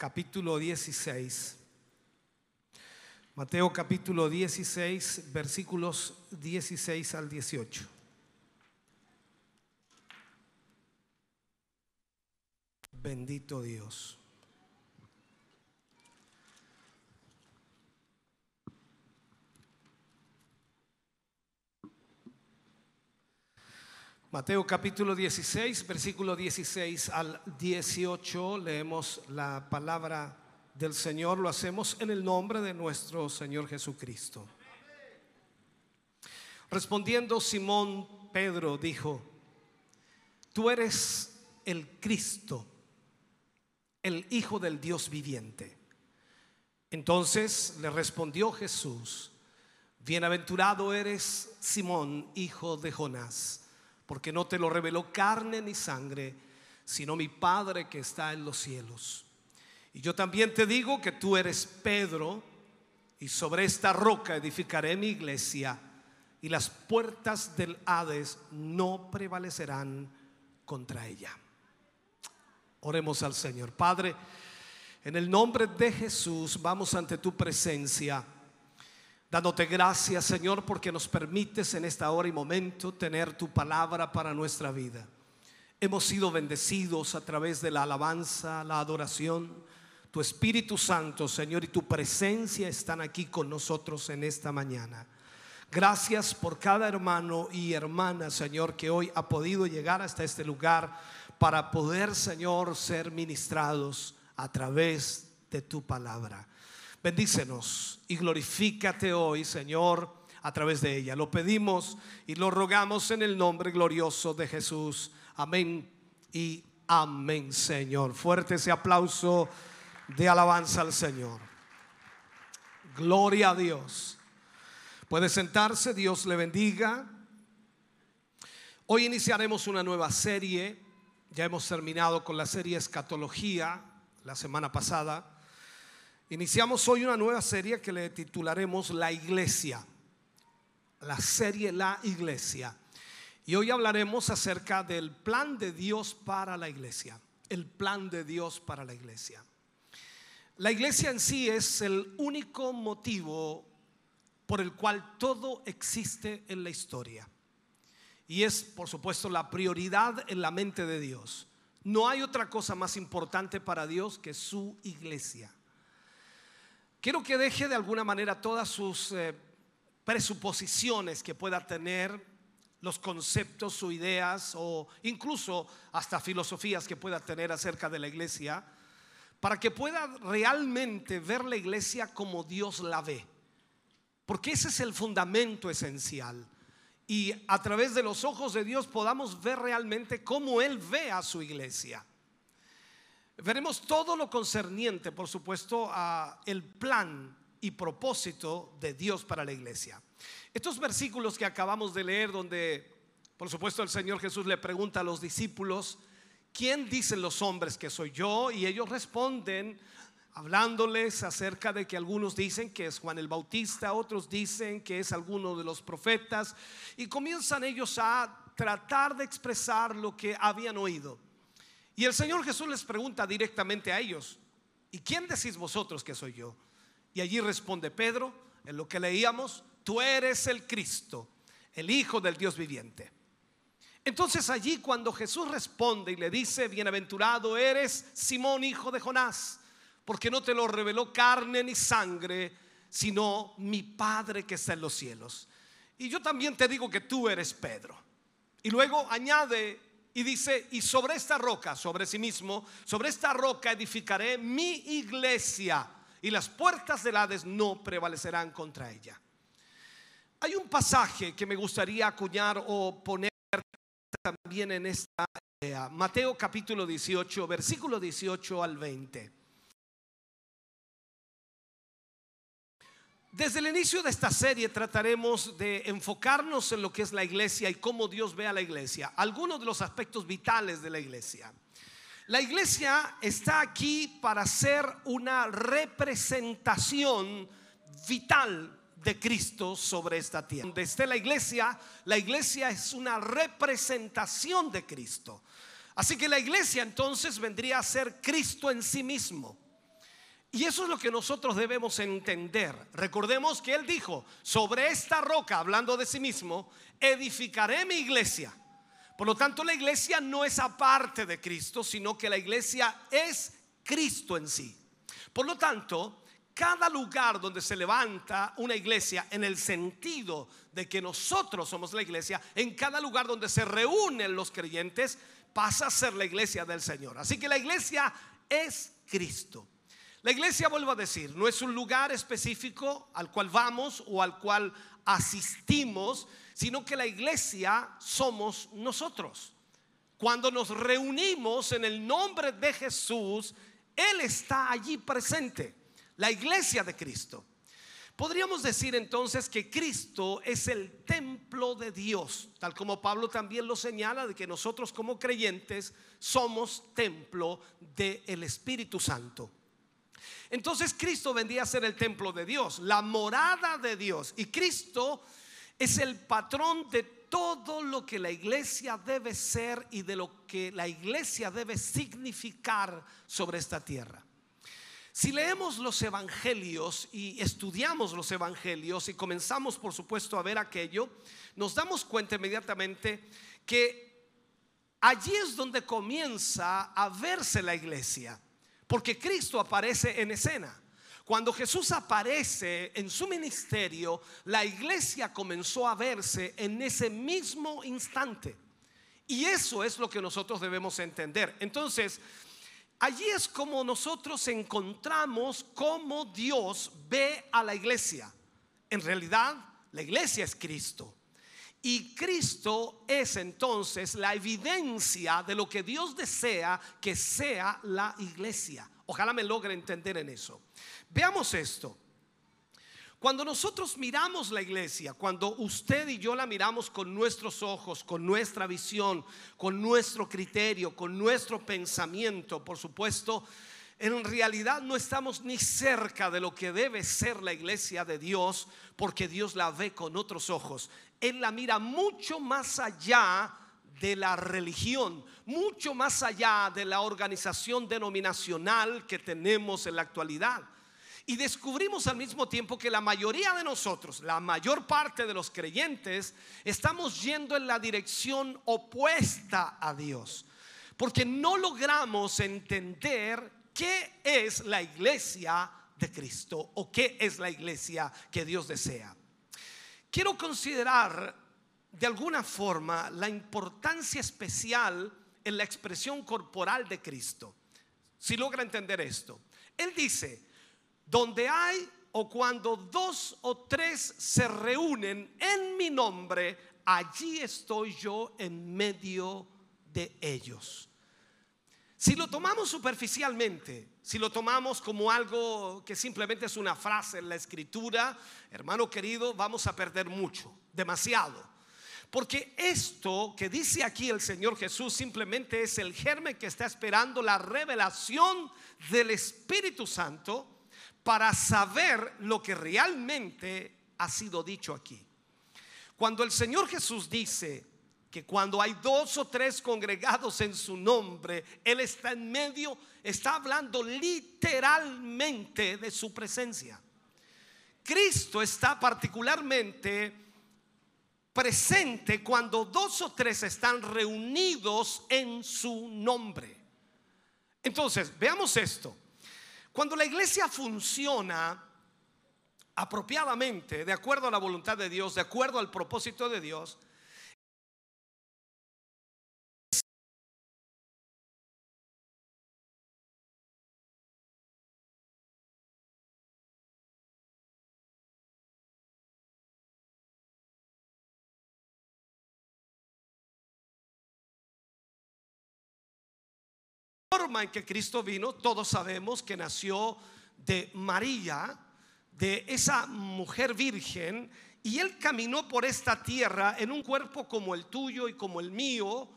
capítulo 16. Mateo capítulo 16, versículos 16 al 18. Bendito Dios. Mateo capítulo 16, versículo 16 al 18, leemos la palabra del Señor, lo hacemos en el nombre de nuestro Señor Jesucristo. Respondiendo Simón Pedro dijo, tú eres el Cristo, el Hijo del Dios viviente. Entonces le respondió Jesús, bienaventurado eres Simón, hijo de Jonás porque no te lo reveló carne ni sangre, sino mi Padre que está en los cielos. Y yo también te digo que tú eres Pedro, y sobre esta roca edificaré mi iglesia, y las puertas del Hades no prevalecerán contra ella. Oremos al Señor. Padre, en el nombre de Jesús vamos ante tu presencia Dándote gracias, Señor, porque nos permites en esta hora y momento tener tu palabra para nuestra vida. Hemos sido bendecidos a través de la alabanza, la adoración. Tu Espíritu Santo, Señor, y tu presencia están aquí con nosotros en esta mañana. Gracias por cada hermano y hermana, Señor, que hoy ha podido llegar hasta este lugar para poder, Señor, ser ministrados a través de tu palabra. Bendícenos y glorifícate hoy, Señor, a través de ella. Lo pedimos y lo rogamos en el nombre glorioso de Jesús. Amén y amén, Señor. Fuerte ese aplauso de alabanza al Señor. Gloria a Dios. Puede sentarse, Dios le bendiga. Hoy iniciaremos una nueva serie. Ya hemos terminado con la serie Escatología la semana pasada. Iniciamos hoy una nueva serie que le titularemos La Iglesia. La serie La Iglesia. Y hoy hablaremos acerca del plan de Dios para la iglesia. El plan de Dios para la iglesia. La iglesia en sí es el único motivo por el cual todo existe en la historia. Y es, por supuesto, la prioridad en la mente de Dios. No hay otra cosa más importante para Dios que su iglesia. Quiero que deje de alguna manera todas sus eh, presuposiciones que pueda tener, los conceptos o ideas o incluso hasta filosofías que pueda tener acerca de la iglesia, para que pueda realmente ver la iglesia como Dios la ve. Porque ese es el fundamento esencial. Y a través de los ojos de Dios podamos ver realmente cómo Él ve a su iglesia. Veremos todo lo concerniente, por supuesto, a el plan y propósito de Dios para la iglesia. Estos versículos que acabamos de leer, donde, por supuesto, el Señor Jesús le pregunta a los discípulos, ¿quién dicen los hombres que soy yo? Y ellos responden hablándoles acerca de que algunos dicen que es Juan el Bautista, otros dicen que es alguno de los profetas, y comienzan ellos a tratar de expresar lo que habían oído. Y el Señor Jesús les pregunta directamente a ellos, ¿y quién decís vosotros que soy yo? Y allí responde Pedro, en lo que leíamos, tú eres el Cristo, el Hijo del Dios viviente. Entonces allí cuando Jesús responde y le dice, bienaventurado eres Simón, hijo de Jonás, porque no te lo reveló carne ni sangre, sino mi Padre que está en los cielos. Y yo también te digo que tú eres Pedro. Y luego añade y dice, y sobre esta roca, sobre sí mismo, sobre esta roca edificaré mi iglesia y las puertas del Hades no prevalecerán contra ella. Hay un pasaje que me gustaría acuñar o poner también en esta Mateo capítulo 18, versículo 18 al 20. Desde el inicio de esta serie trataremos de enfocarnos en lo que es la iglesia y cómo Dios ve a la iglesia, algunos de los aspectos vitales de la iglesia. La iglesia está aquí para ser una representación vital de Cristo sobre esta tierra. Donde esté la iglesia, la iglesia es una representación de Cristo. Así que la iglesia entonces vendría a ser Cristo en sí mismo. Y eso es lo que nosotros debemos entender. Recordemos que Él dijo, sobre esta roca, hablando de sí mismo, edificaré mi iglesia. Por lo tanto, la iglesia no es aparte de Cristo, sino que la iglesia es Cristo en sí. Por lo tanto, cada lugar donde se levanta una iglesia en el sentido de que nosotros somos la iglesia, en cada lugar donde se reúnen los creyentes, pasa a ser la iglesia del Señor. Así que la iglesia es Cristo. La iglesia, vuelvo a decir, no es un lugar específico al cual vamos o al cual asistimos, sino que la iglesia somos nosotros. Cuando nos reunimos en el nombre de Jesús, Él está allí presente, la iglesia de Cristo. Podríamos decir entonces que Cristo es el templo de Dios, tal como Pablo también lo señala, de que nosotros como creyentes somos templo del Espíritu Santo. Entonces Cristo vendría a ser el templo de Dios, la morada de Dios. Y Cristo es el patrón de todo lo que la iglesia debe ser y de lo que la iglesia debe significar sobre esta tierra. Si leemos los evangelios y estudiamos los evangelios y comenzamos por supuesto a ver aquello, nos damos cuenta inmediatamente que allí es donde comienza a verse la iglesia. Porque Cristo aparece en escena. Cuando Jesús aparece en su ministerio, la iglesia comenzó a verse en ese mismo instante. Y eso es lo que nosotros debemos entender. Entonces, allí es como nosotros encontramos cómo Dios ve a la iglesia. En realidad, la iglesia es Cristo. Y Cristo es entonces la evidencia de lo que Dios desea que sea la iglesia. Ojalá me logre entender en eso. Veamos esto. Cuando nosotros miramos la iglesia, cuando usted y yo la miramos con nuestros ojos, con nuestra visión, con nuestro criterio, con nuestro pensamiento, por supuesto, en realidad no estamos ni cerca de lo que debe ser la iglesia de Dios, porque Dios la ve con otros ojos. Él la mira mucho más allá de la religión, mucho más allá de la organización denominacional que tenemos en la actualidad. Y descubrimos al mismo tiempo que la mayoría de nosotros, la mayor parte de los creyentes, estamos yendo en la dirección opuesta a Dios. Porque no logramos entender qué es la iglesia de Cristo o qué es la iglesia que Dios desea. Quiero considerar de alguna forma la importancia especial en la expresión corporal de Cristo. Si logra entender esto. Él dice, donde hay o cuando dos o tres se reúnen en mi nombre, allí estoy yo en medio de ellos. Si lo tomamos superficialmente, si lo tomamos como algo que simplemente es una frase en la escritura, hermano querido, vamos a perder mucho, demasiado. Porque esto que dice aquí el Señor Jesús simplemente es el germen que está esperando la revelación del Espíritu Santo para saber lo que realmente ha sido dicho aquí. Cuando el Señor Jesús dice, que cuando hay dos o tres congregados en su nombre, Él está en medio, está hablando literalmente de su presencia. Cristo está particularmente presente cuando dos o tres están reunidos en su nombre. Entonces, veamos esto. Cuando la iglesia funciona apropiadamente, de acuerdo a la voluntad de Dios, de acuerdo al propósito de Dios, forma en que Cristo vino, todos sabemos que nació de María, de esa mujer virgen y él caminó por esta tierra en un cuerpo como el tuyo y como el mío,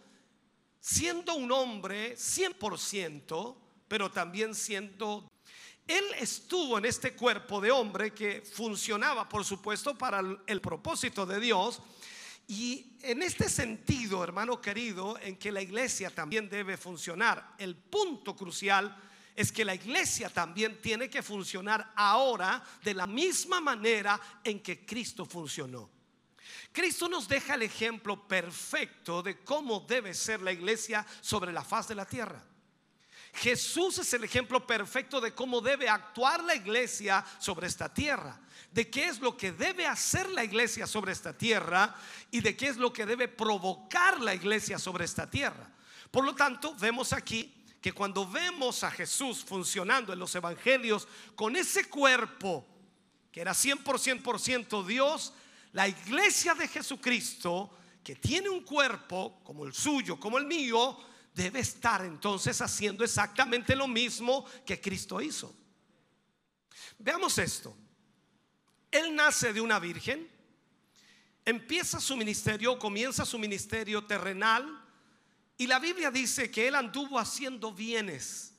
siendo un hombre 100%, pero también siendo... Él estuvo en este cuerpo de hombre que funcionaba, por supuesto, para el propósito de Dios. Y en este sentido, hermano querido, en que la iglesia también debe funcionar, el punto crucial es que la iglesia también tiene que funcionar ahora de la misma manera en que Cristo funcionó. Cristo nos deja el ejemplo perfecto de cómo debe ser la iglesia sobre la faz de la tierra. Jesús es el ejemplo perfecto de cómo debe actuar la iglesia sobre esta tierra, de qué es lo que debe hacer la iglesia sobre esta tierra y de qué es lo que debe provocar la iglesia sobre esta tierra. Por lo tanto, vemos aquí que cuando vemos a Jesús funcionando en los evangelios con ese cuerpo que era 100% Dios, la iglesia de Jesucristo, que tiene un cuerpo como el suyo, como el mío, debe estar entonces haciendo exactamente lo mismo que Cristo hizo. Veamos esto. Él nace de una virgen, empieza su ministerio, comienza su ministerio terrenal, y la Biblia dice que él anduvo haciendo bienes,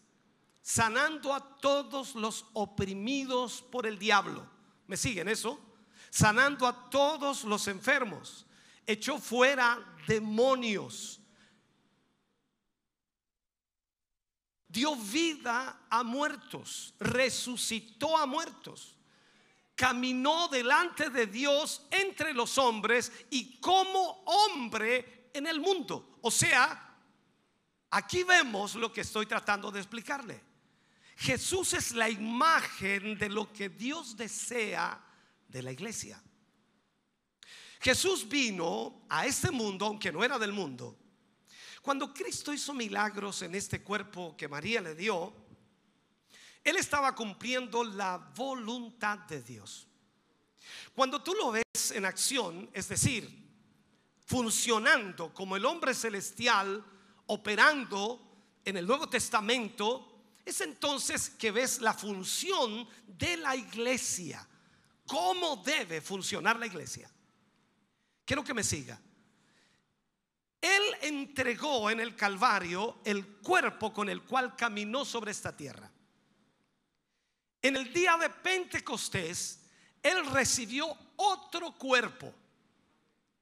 sanando a todos los oprimidos por el diablo. ¿Me siguen eso? Sanando a todos los enfermos. Echó fuera demonios. Dio vida a muertos. Resucitó a muertos. Caminó delante de Dios entre los hombres y como hombre en el mundo. O sea, Aquí vemos lo que estoy tratando de explicarle. Jesús es la imagen de lo que Dios desea de la iglesia. Jesús vino a este mundo, aunque no era del mundo. Cuando Cristo hizo milagros en este cuerpo que María le dio, Él estaba cumpliendo la voluntad de Dios. Cuando tú lo ves en acción, es decir, funcionando como el hombre celestial, operando en el Nuevo Testamento, es entonces que ves la función de la iglesia. ¿Cómo debe funcionar la iglesia? Quiero que me siga. Él entregó en el Calvario el cuerpo con el cual caminó sobre esta tierra. En el día de Pentecostés, Él recibió otro cuerpo,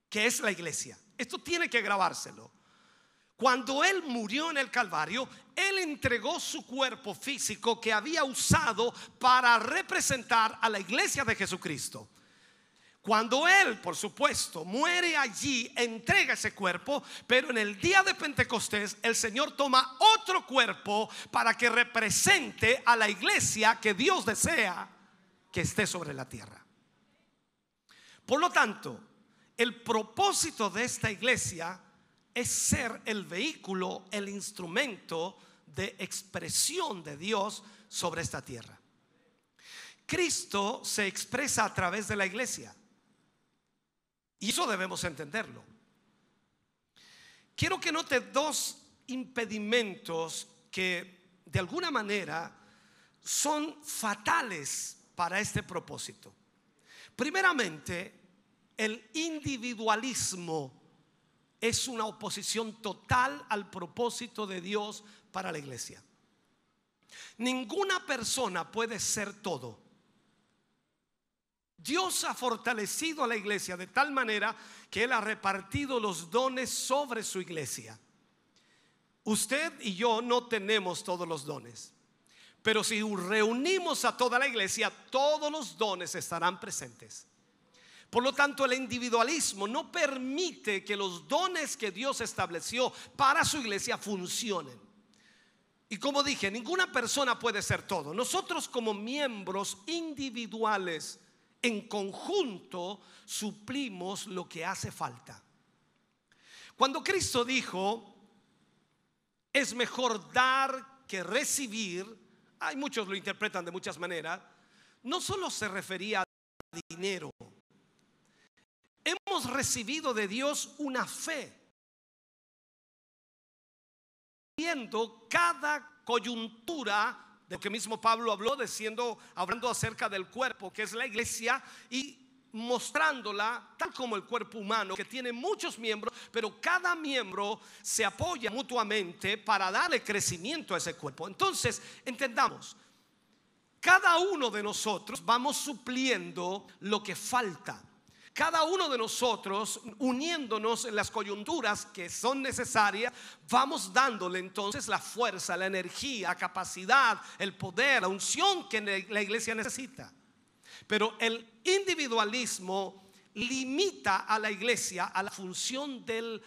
que es la iglesia. Esto tiene que grabárselo. Cuando Él murió en el Calvario, Él entregó su cuerpo físico que había usado para representar a la iglesia de Jesucristo. Cuando Él, por supuesto, muere allí, entrega ese cuerpo, pero en el día de Pentecostés el Señor toma otro cuerpo para que represente a la iglesia que Dios desea que esté sobre la tierra. Por lo tanto, el propósito de esta iglesia es ser el vehículo, el instrumento de expresión de Dios sobre esta tierra. Cristo se expresa a través de la iglesia. Y eso debemos entenderlo. Quiero que note dos impedimentos que de alguna manera son fatales para este propósito. Primeramente, el individualismo es una oposición total al propósito de Dios para la iglesia. Ninguna persona puede ser todo. Dios ha fortalecido a la iglesia de tal manera que Él ha repartido los dones sobre su iglesia. Usted y yo no tenemos todos los dones, pero si reunimos a toda la iglesia, todos los dones estarán presentes. Por lo tanto, el individualismo no permite que los dones que Dios estableció para su iglesia funcionen. Y como dije, ninguna persona puede ser todo. Nosotros como miembros individuales, en conjunto, suplimos lo que hace falta. Cuando Cristo dijo, es mejor dar que recibir, hay muchos lo interpretan de muchas maneras, no solo se refería a dinero, Hemos recibido de Dios una fe. Viendo cada coyuntura de que mismo Pablo habló, diciendo, hablando acerca del cuerpo, que es la iglesia, y mostrándola tal como el cuerpo humano, que tiene muchos miembros, pero cada miembro se apoya mutuamente para darle crecimiento a ese cuerpo. Entonces, entendamos, cada uno de nosotros vamos supliendo lo que falta. Cada uno de nosotros, uniéndonos en las coyunturas que son necesarias, vamos dándole entonces la fuerza, la energía, capacidad, el poder, la unción que la iglesia necesita. Pero el individualismo limita a la iglesia a la función del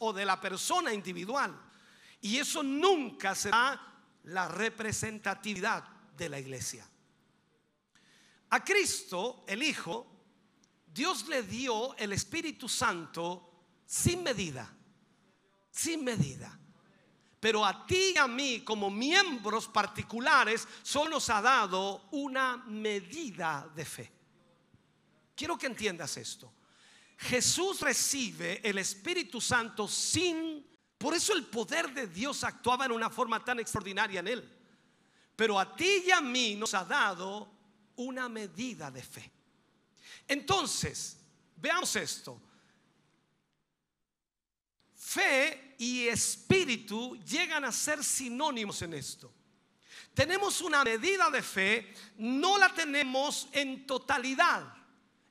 o de la persona individual. Y eso nunca será la representatividad de la iglesia. A Cristo, el Hijo, Dios le dio el Espíritu Santo sin medida, sin medida. Pero a ti y a mí como miembros particulares solo nos ha dado una medida de fe. Quiero que entiendas esto. Jesús recibe el Espíritu Santo sin... Por eso el poder de Dios actuaba en una forma tan extraordinaria en él. Pero a ti y a mí nos ha dado una medida de fe. Entonces, veamos esto. Fe y espíritu llegan a ser sinónimos en esto. Tenemos una medida de fe, no la tenemos en totalidad.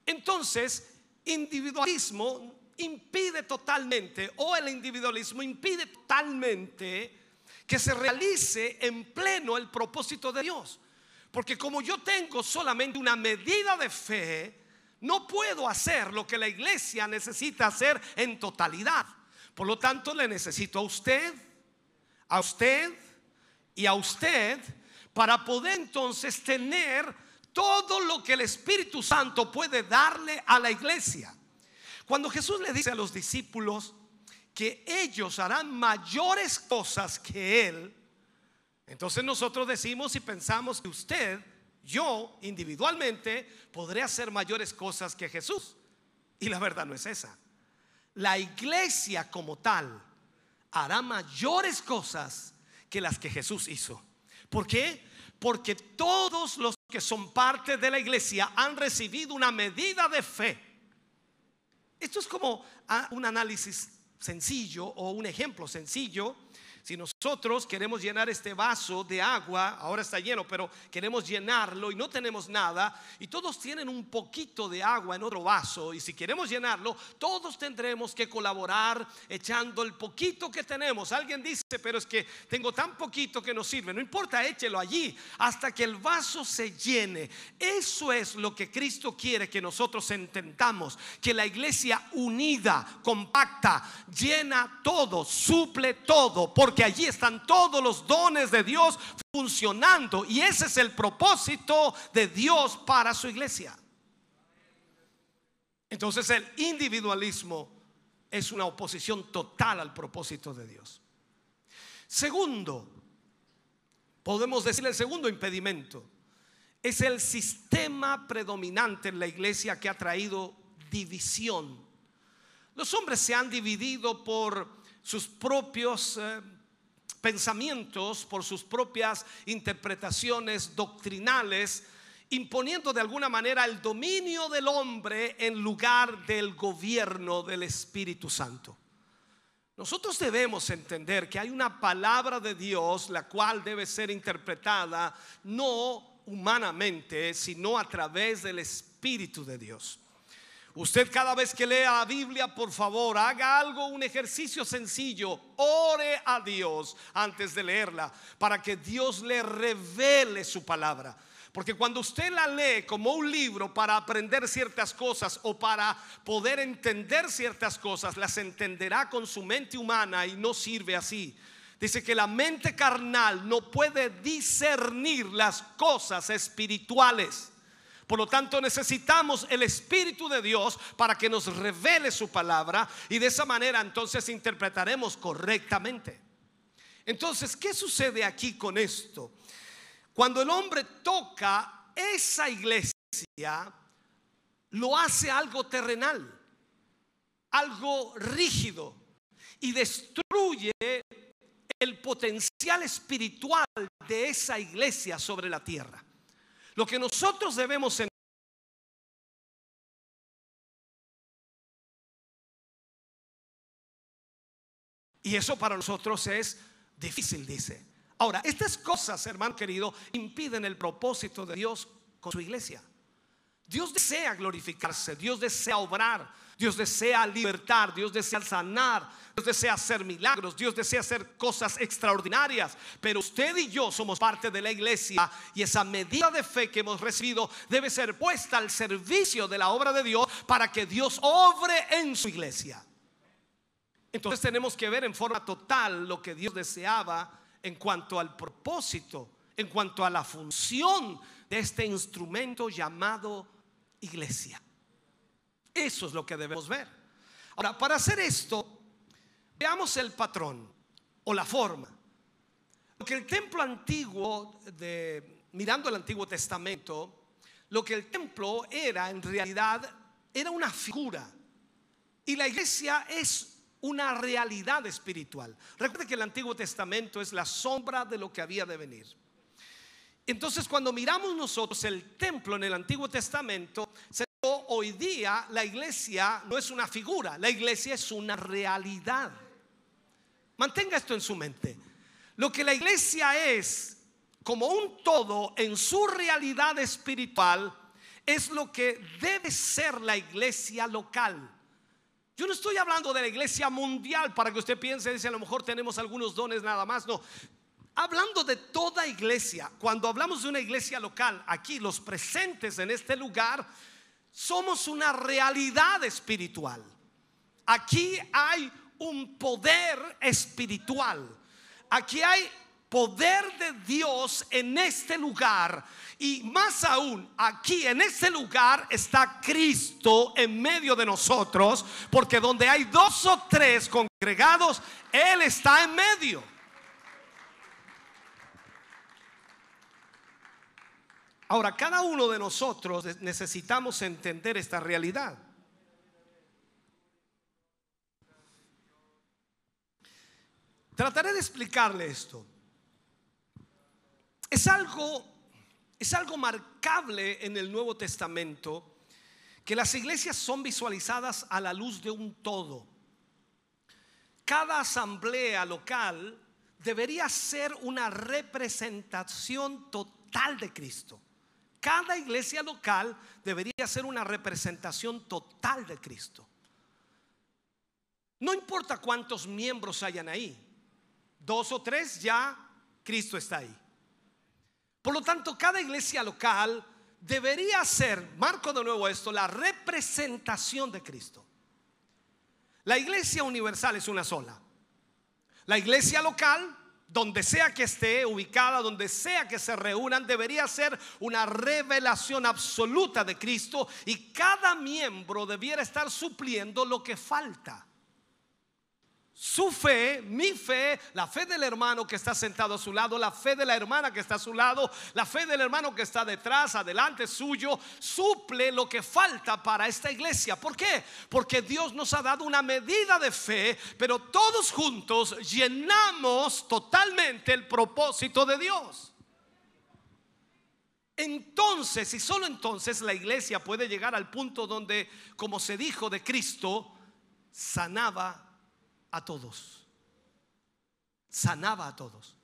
Entonces, individualismo impide totalmente, o el individualismo impide totalmente que se realice en pleno el propósito de Dios. Porque como yo tengo solamente una medida de fe, no puedo hacer lo que la iglesia necesita hacer en totalidad. Por lo tanto, le necesito a usted, a usted y a usted para poder entonces tener todo lo que el Espíritu Santo puede darle a la iglesia. Cuando Jesús le dice a los discípulos que ellos harán mayores cosas que Él, entonces nosotros decimos y pensamos que usted, yo individualmente, podré hacer mayores cosas que Jesús. Y la verdad no es esa la iglesia como tal hará mayores cosas que las que Jesús hizo. ¿Por qué? Porque todos los que son parte de la iglesia han recibido una medida de fe. Esto es como ah, un análisis sencillo o un ejemplo sencillo si nosotros queremos llenar este vaso de agua, ahora está lleno, pero queremos llenarlo y no tenemos nada, y todos tienen un poquito de agua en otro vaso, y si queremos llenarlo, todos tendremos que colaborar echando el poquito que tenemos. Alguien dice, pero es que tengo tan poquito que no sirve. No importa, échelo allí hasta que el vaso se llene. Eso es lo que Cristo quiere que nosotros entendamos, que la iglesia unida, compacta, llena todo, suple todo, porque que allí están todos los dones de Dios funcionando. Y ese es el propósito de Dios para su iglesia. Entonces el individualismo es una oposición total al propósito de Dios. Segundo, podemos decir el segundo impedimento, es el sistema predominante en la iglesia que ha traído división. Los hombres se han dividido por sus propios eh, pensamientos, por sus propias interpretaciones doctrinales, imponiendo de alguna manera el dominio del hombre en lugar del gobierno del Espíritu Santo. Nosotros debemos entender que hay una palabra de Dios la cual debe ser interpretada no humanamente, sino a través del Espíritu de Dios. Usted cada vez que lea la Biblia, por favor, haga algo, un ejercicio sencillo. Ore a Dios antes de leerla para que Dios le revele su palabra. Porque cuando usted la lee como un libro para aprender ciertas cosas o para poder entender ciertas cosas, las entenderá con su mente humana y no sirve así. Dice que la mente carnal no puede discernir las cosas espirituales. Por lo tanto, necesitamos el Espíritu de Dios para que nos revele su palabra y de esa manera entonces interpretaremos correctamente. Entonces, ¿qué sucede aquí con esto? Cuando el hombre toca esa iglesia, lo hace algo terrenal, algo rígido y destruye el potencial espiritual de esa iglesia sobre la tierra. Lo que nosotros debemos entender Y eso para nosotros es difícil, dice. Ahora, estas cosas, hermano querido, impiden el propósito de Dios con su iglesia. Dios desea glorificarse, Dios desea obrar, Dios desea libertar, Dios desea sanar, Dios desea hacer milagros, Dios desea hacer cosas extraordinarias. Pero usted y yo somos parte de la iglesia y esa medida de fe que hemos recibido debe ser puesta al servicio de la obra de Dios para que Dios obre en su iglesia. Entonces tenemos que ver en forma total lo que Dios deseaba en cuanto al propósito, en cuanto a la función de este instrumento llamado iglesia. Eso es lo que debemos ver. Ahora, para hacer esto, veamos el patrón o la forma. Lo que el templo antiguo, de, mirando el Antiguo Testamento, lo que el templo era en realidad era una figura. Y la iglesia es una realidad espiritual. Recuerde que el Antiguo Testamento es la sombra de lo que había de venir. Entonces, cuando miramos nosotros el templo en el Antiguo Testamento, hoy día la iglesia no es una figura, la iglesia es una realidad. Mantenga esto en su mente. Lo que la iglesia es como un todo en su realidad espiritual es lo que debe ser la iglesia local. Yo no estoy hablando de la iglesia mundial para que usted piense, dice, a lo mejor tenemos algunos dones nada más. No, hablando de toda iglesia, cuando hablamos de una iglesia local, aquí los presentes en este lugar, somos una realidad espiritual. Aquí hay un poder espiritual. Aquí hay poder de Dios en este lugar. Y más aún, aquí en este lugar está Cristo en medio de nosotros, porque donde hay dos o tres congregados, Él está en medio. Ahora, cada uno de nosotros necesitamos entender esta realidad. Trataré de explicarle esto. Es algo, es algo marcable en el Nuevo Testamento que las iglesias son visualizadas a la luz de un todo. Cada asamblea local debería ser una representación total de Cristo. Cada iglesia local debería ser una representación total de Cristo. No importa cuántos miembros hayan ahí, dos o tres ya Cristo está ahí. Por lo tanto, cada iglesia local debería ser, marco de nuevo esto, la representación de Cristo. La iglesia universal es una sola. La iglesia local, donde sea que esté ubicada, donde sea que se reúnan, debería ser una revelación absoluta de Cristo y cada miembro debiera estar supliendo lo que falta su fe, mi fe, la fe del hermano que está sentado a su lado, la fe de la hermana que está a su lado, la fe del hermano que está detrás, adelante suyo, suple lo que falta para esta iglesia. ¿Por qué? Porque Dios nos ha dado una medida de fe, pero todos juntos llenamos totalmente el propósito de Dios. Entonces, y solo entonces la iglesia puede llegar al punto donde, como se dijo de Cristo, sanaba a todos. Sanaba a todos.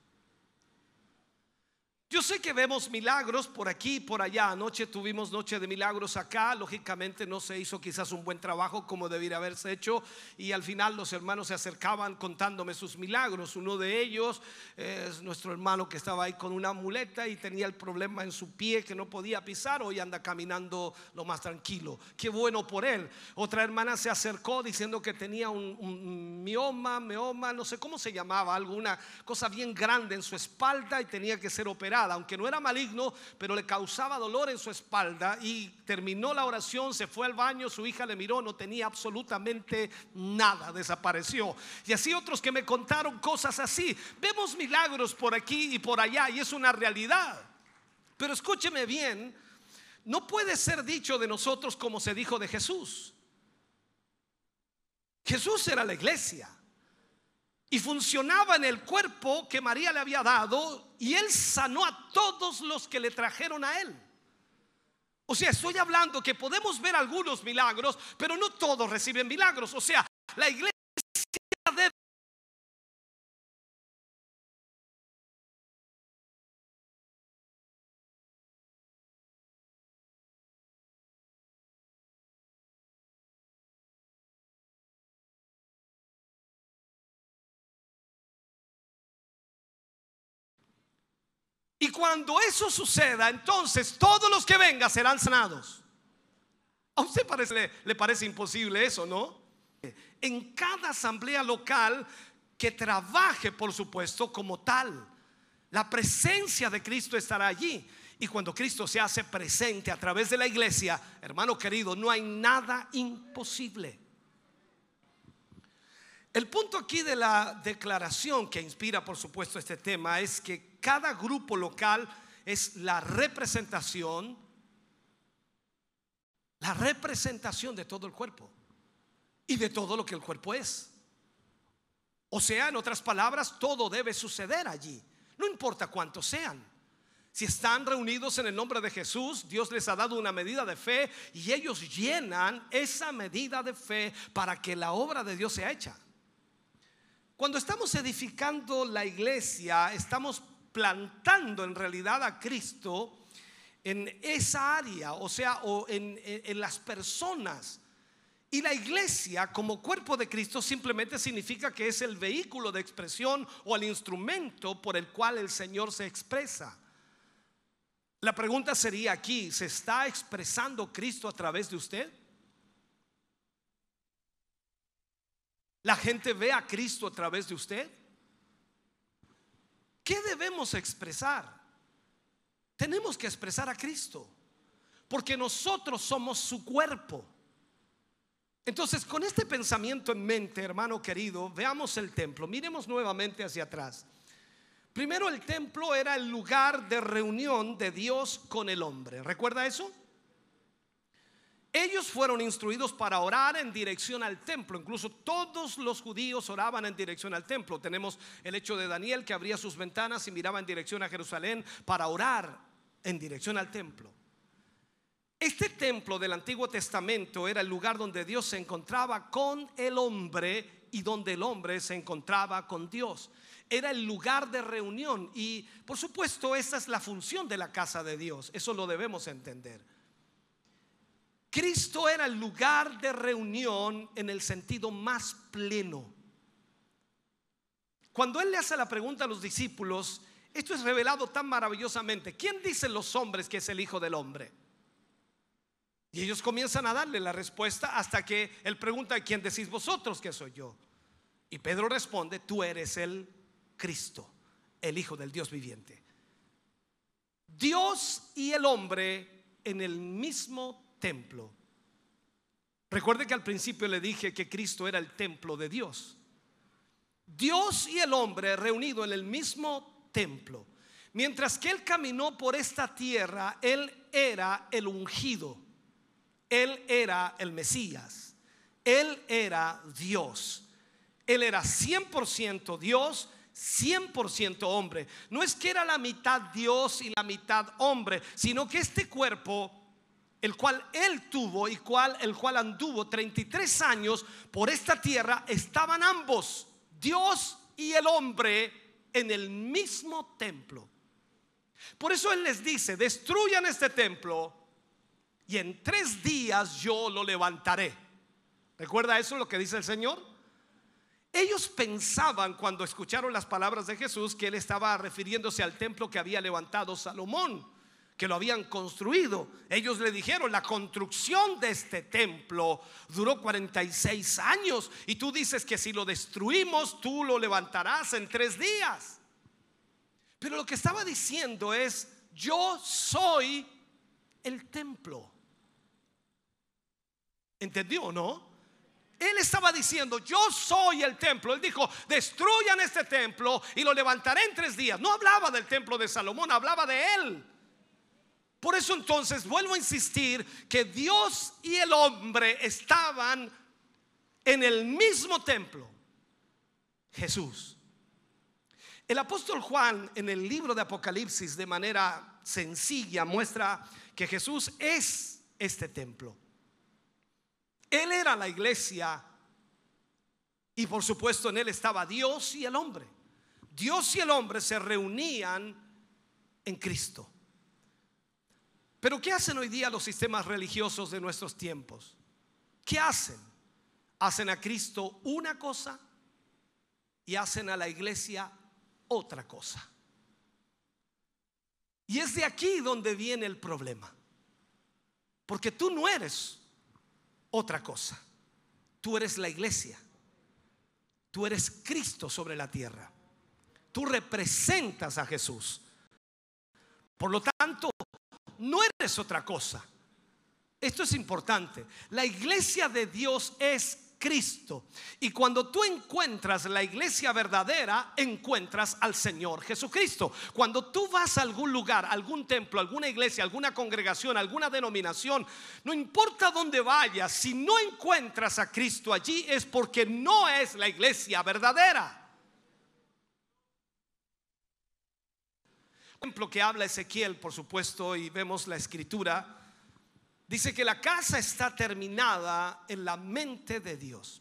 Yo sé que vemos milagros por aquí y por allá. Anoche tuvimos noche de milagros acá. Lógicamente no se hizo quizás un buen trabajo como debiera haberse hecho. Y al final los hermanos se acercaban contándome sus milagros. Uno de ellos es nuestro hermano que estaba ahí con una muleta y tenía el problema en su pie que no podía pisar. Hoy anda caminando lo más tranquilo. Qué bueno por él. Otra hermana se acercó diciendo que tenía un, un mioma, meoma, no sé cómo se llamaba, alguna cosa bien grande en su espalda y tenía que ser operada aunque no era maligno, pero le causaba dolor en su espalda y terminó la oración, se fue al baño, su hija le miró, no tenía absolutamente nada, desapareció. Y así otros que me contaron cosas así. Vemos milagros por aquí y por allá y es una realidad. Pero escúcheme bien, no puede ser dicho de nosotros como se dijo de Jesús. Jesús era la iglesia. Y funcionaba en el cuerpo que María le había dado y él sanó a todos los que le trajeron a él. O sea, estoy hablando que podemos ver algunos milagros, pero no todos reciben milagros. O sea, la iglesia Y cuando eso suceda, entonces todos los que vengan serán sanados. ¿A usted parece, le, parece imposible eso, no? En cada asamblea local que trabaje, por supuesto, como tal, la presencia de Cristo estará allí. Y cuando Cristo se hace presente a través de la iglesia, hermano querido, no hay nada imposible. El punto aquí de la declaración que inspira, por supuesto, este tema es que cada grupo local es la representación, la representación de todo el cuerpo y de todo lo que el cuerpo es. O sea, en otras palabras, todo debe suceder allí, no importa cuántos sean. Si están reunidos en el nombre de Jesús, Dios les ha dado una medida de fe y ellos llenan esa medida de fe para que la obra de Dios sea hecha. Cuando estamos edificando la iglesia, estamos plantando en realidad a Cristo en esa área, o sea, o en, las personas. Y la iglesia como cuerpo de Cristo simplemente significa que es el vehículo de expresión o el instrumento por el cual el Señor se expresa. La pregunta sería aquí, ¿se está expresando Cristo a través de usted? ¿La gente ve a Cristo a través de usted? ¿Qué debemos expresar? Tenemos que expresar a Cristo, porque nosotros somos su cuerpo. Entonces, con este pensamiento en mente, hermano querido, veamos el templo. Miremos nuevamente hacia atrás. Primero, el templo era el lugar de reunión de Dios con el hombre. ¿Recuerda eso? Ellos fueron instruidos para orar en dirección al templo. Incluso todos los judíos oraban en dirección al templo. Tenemos el hecho de Daniel que abría sus ventanas y miraba en dirección a Jerusalén para orar en dirección al templo. Este templo del Antiguo Testamento era el lugar donde Dios se encontraba con el hombre y donde el hombre se encontraba con Dios. Era el lugar de reunión y por supuesto esa es la función de la casa de Dios. Eso lo debemos entender. Cristo era el lugar de reunión en el sentido más pleno. Cuando Él le hace la pregunta a los discípulos, esto es revelado tan maravillosamente. ¿Quién dicen los hombres que es el Hijo del Hombre? Y ellos comienzan a darle la respuesta hasta que Él pregunta, ¿quién decís vosotros que soy yo? Y Pedro responde, tú eres el Cristo, el Hijo del Dios viviente. Dios y el hombre en el mismo templo. Recuerde que al principio le dije que Cristo era el templo de Dios. Dios y el hombre reunido en el mismo templo. Mientras que Él caminó por esta tierra, Él era el ungido. Él era el Mesías. Él era Dios. Él era 100% Dios, 100% hombre. No es que era la mitad Dios y la mitad hombre, sino que este cuerpo el cual él tuvo y cual, el cual anduvo 33 años por esta tierra, estaban ambos, Dios y el hombre, en el mismo templo. Por eso él les dice, destruyan este templo y en tres días yo lo levantaré. ¿Recuerda eso lo que dice el Señor? Ellos pensaban cuando escucharon las palabras de Jesús que él estaba refiriéndose al templo que había levantado Salomón que lo habían construido. Ellos le dijeron, la construcción de este templo duró 46 años y tú dices que si lo destruimos, tú lo levantarás en tres días. Pero lo que estaba diciendo es, yo soy el templo. ¿Entendió o no? Él estaba diciendo, yo soy el templo. Él dijo, destruyan este templo y lo levantaré en tres días. No hablaba del templo de Salomón, hablaba de él. Por eso entonces vuelvo a insistir que Dios y el hombre estaban en el mismo templo. Jesús. El apóstol Juan en el libro de Apocalipsis de manera sencilla muestra que Jesús es este templo. Él era la iglesia y por supuesto en él estaba Dios y el hombre. Dios y el hombre se reunían en Cristo. Pero ¿qué hacen hoy día los sistemas religiosos de nuestros tiempos? ¿Qué hacen? Hacen a Cristo una cosa y hacen a la iglesia otra cosa. Y es de aquí donde viene el problema. Porque tú no eres otra cosa. Tú eres la iglesia. Tú eres Cristo sobre la tierra. Tú representas a Jesús. Por lo tanto, no eres otra cosa. Esto es importante. La iglesia de Dios es Cristo. Y cuando tú encuentras la iglesia verdadera, encuentras al Señor Jesucristo. Cuando tú vas a algún lugar, algún templo, alguna iglesia, alguna congregación, alguna denominación, no importa dónde vayas, si no encuentras a Cristo allí es porque no es la iglesia verdadera. Ejemplo que habla Ezequiel, por supuesto, y vemos la escritura, dice que la casa está terminada en la mente de Dios.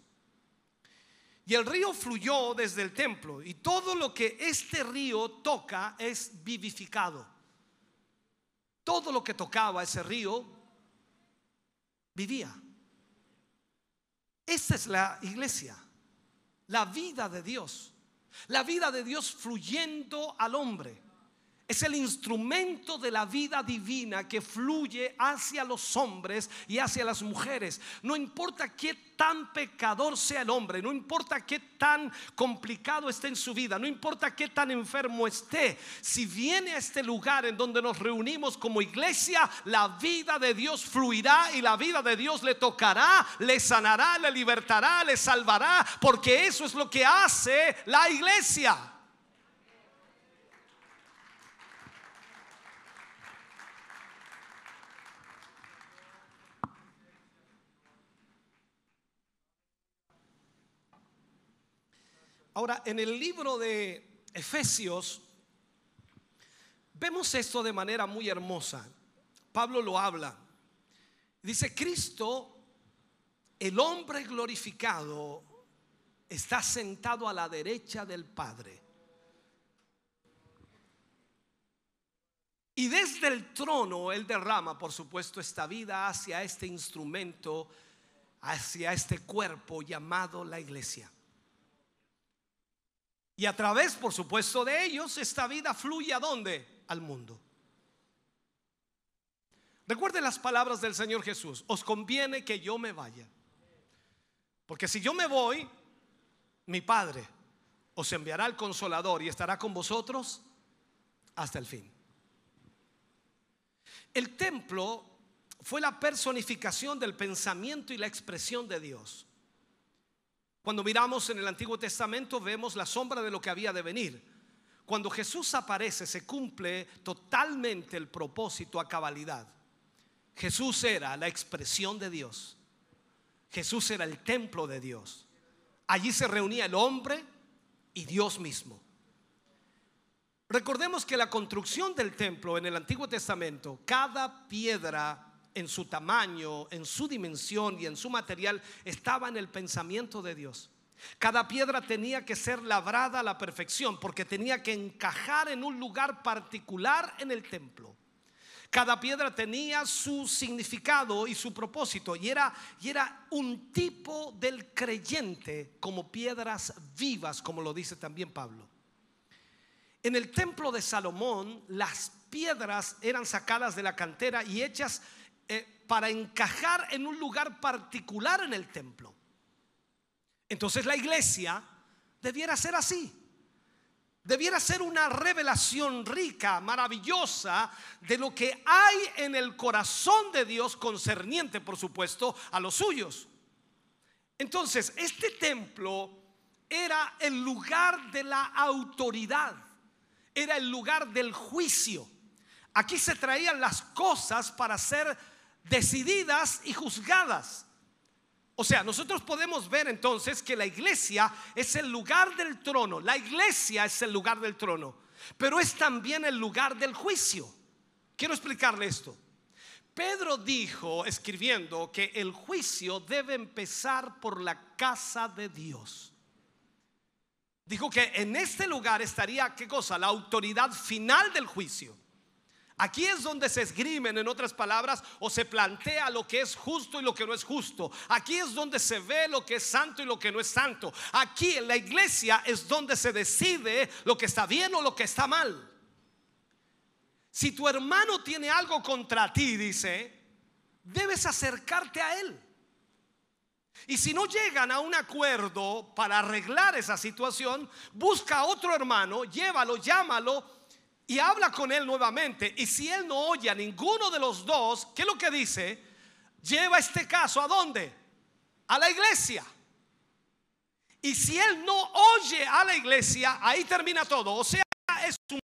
Y el río fluyó desde el templo y todo lo que este río toca es vivificado. Todo lo que tocaba ese río vivía. Esta es la iglesia, la vida de Dios. La vida de Dios fluyendo al hombre es el instrumento de la vida divina que fluye hacia los hombres y hacia las mujeres. No importa qué tan pecador sea el hombre, no importa qué tan complicado esté en su vida, no importa qué tan enfermo esté, si viene a este lugar en donde nos reunimos como iglesia, la vida de Dios fluirá y la vida de Dios le tocará, le sanará, le libertará, le salvará, porque eso es lo que hace la iglesia. Ahora, en el libro de Efesios, vemos esto de manera muy hermosa. Pablo lo habla. Dice, Cristo, el hombre glorificado, está sentado a la derecha del Padre. Y desde el trono Él derrama, por supuesto, esta vida hacia este instrumento, hacia este cuerpo llamado la iglesia. Y a través, por supuesto, de ellos, esta vida fluye a dónde? Al mundo. Recuerden las palabras del Señor Jesús. Os conviene que yo me vaya. Porque si yo me voy, mi Padre os enviará el consolador y estará con vosotros hasta el fin. El templo fue la personificación del pensamiento y la expresión de Dios. Cuando miramos en el Antiguo Testamento vemos la sombra de lo que había de venir. Cuando Jesús aparece se cumple totalmente el propósito a cabalidad. Jesús era la expresión de Dios. Jesús era el templo de Dios. Allí se reunía el hombre y Dios mismo. Recordemos que la construcción del templo en el Antiguo Testamento, cada piedra en su tamaño, en su dimensión y en su material, estaba en el pensamiento de Dios. Cada piedra tenía que ser labrada a la perfección porque tenía que encajar en un lugar particular en el templo. Cada piedra tenía su significado y su propósito y era, y era un tipo del creyente como piedras vivas, como lo dice también Pablo. En el templo de Salomón las piedras eran sacadas de la cantera y hechas eh, para encajar en un lugar particular en el templo. Entonces la iglesia debiera ser así. Debiera ser una revelación rica, maravillosa de lo que hay en el corazón de Dios concerniente, por supuesto, a los suyos. Entonces, este templo era el lugar de la autoridad, era el lugar del juicio. Aquí se traían las cosas para ser decididas y juzgadas. O sea, nosotros podemos ver entonces que la iglesia es el lugar del trono. La iglesia es el lugar del trono, pero es también el lugar del juicio. Quiero explicarle esto. Pedro dijo, escribiendo, que el juicio debe empezar por la casa de Dios. Dijo que en este lugar estaría, ¿qué cosa? La autoridad final del juicio. Aquí es donde se esgrimen, en otras palabras, o se plantea lo que es justo y lo que no es justo. Aquí es donde se ve lo que es santo y lo que no es santo. Aquí en la iglesia es donde se decide lo que está bien o lo que está mal. Si tu hermano tiene algo contra ti, dice, debes acercarte a él. Y si no llegan a un acuerdo para arreglar esa situación, busca a otro hermano, llévalo, llámalo y habla con él nuevamente. Y si él no oye a ninguno de los dos, ¿qué es lo que dice? Lleva este caso a dónde? A la iglesia. Y si él no oye a la iglesia, ahí termina todo. O sea, es un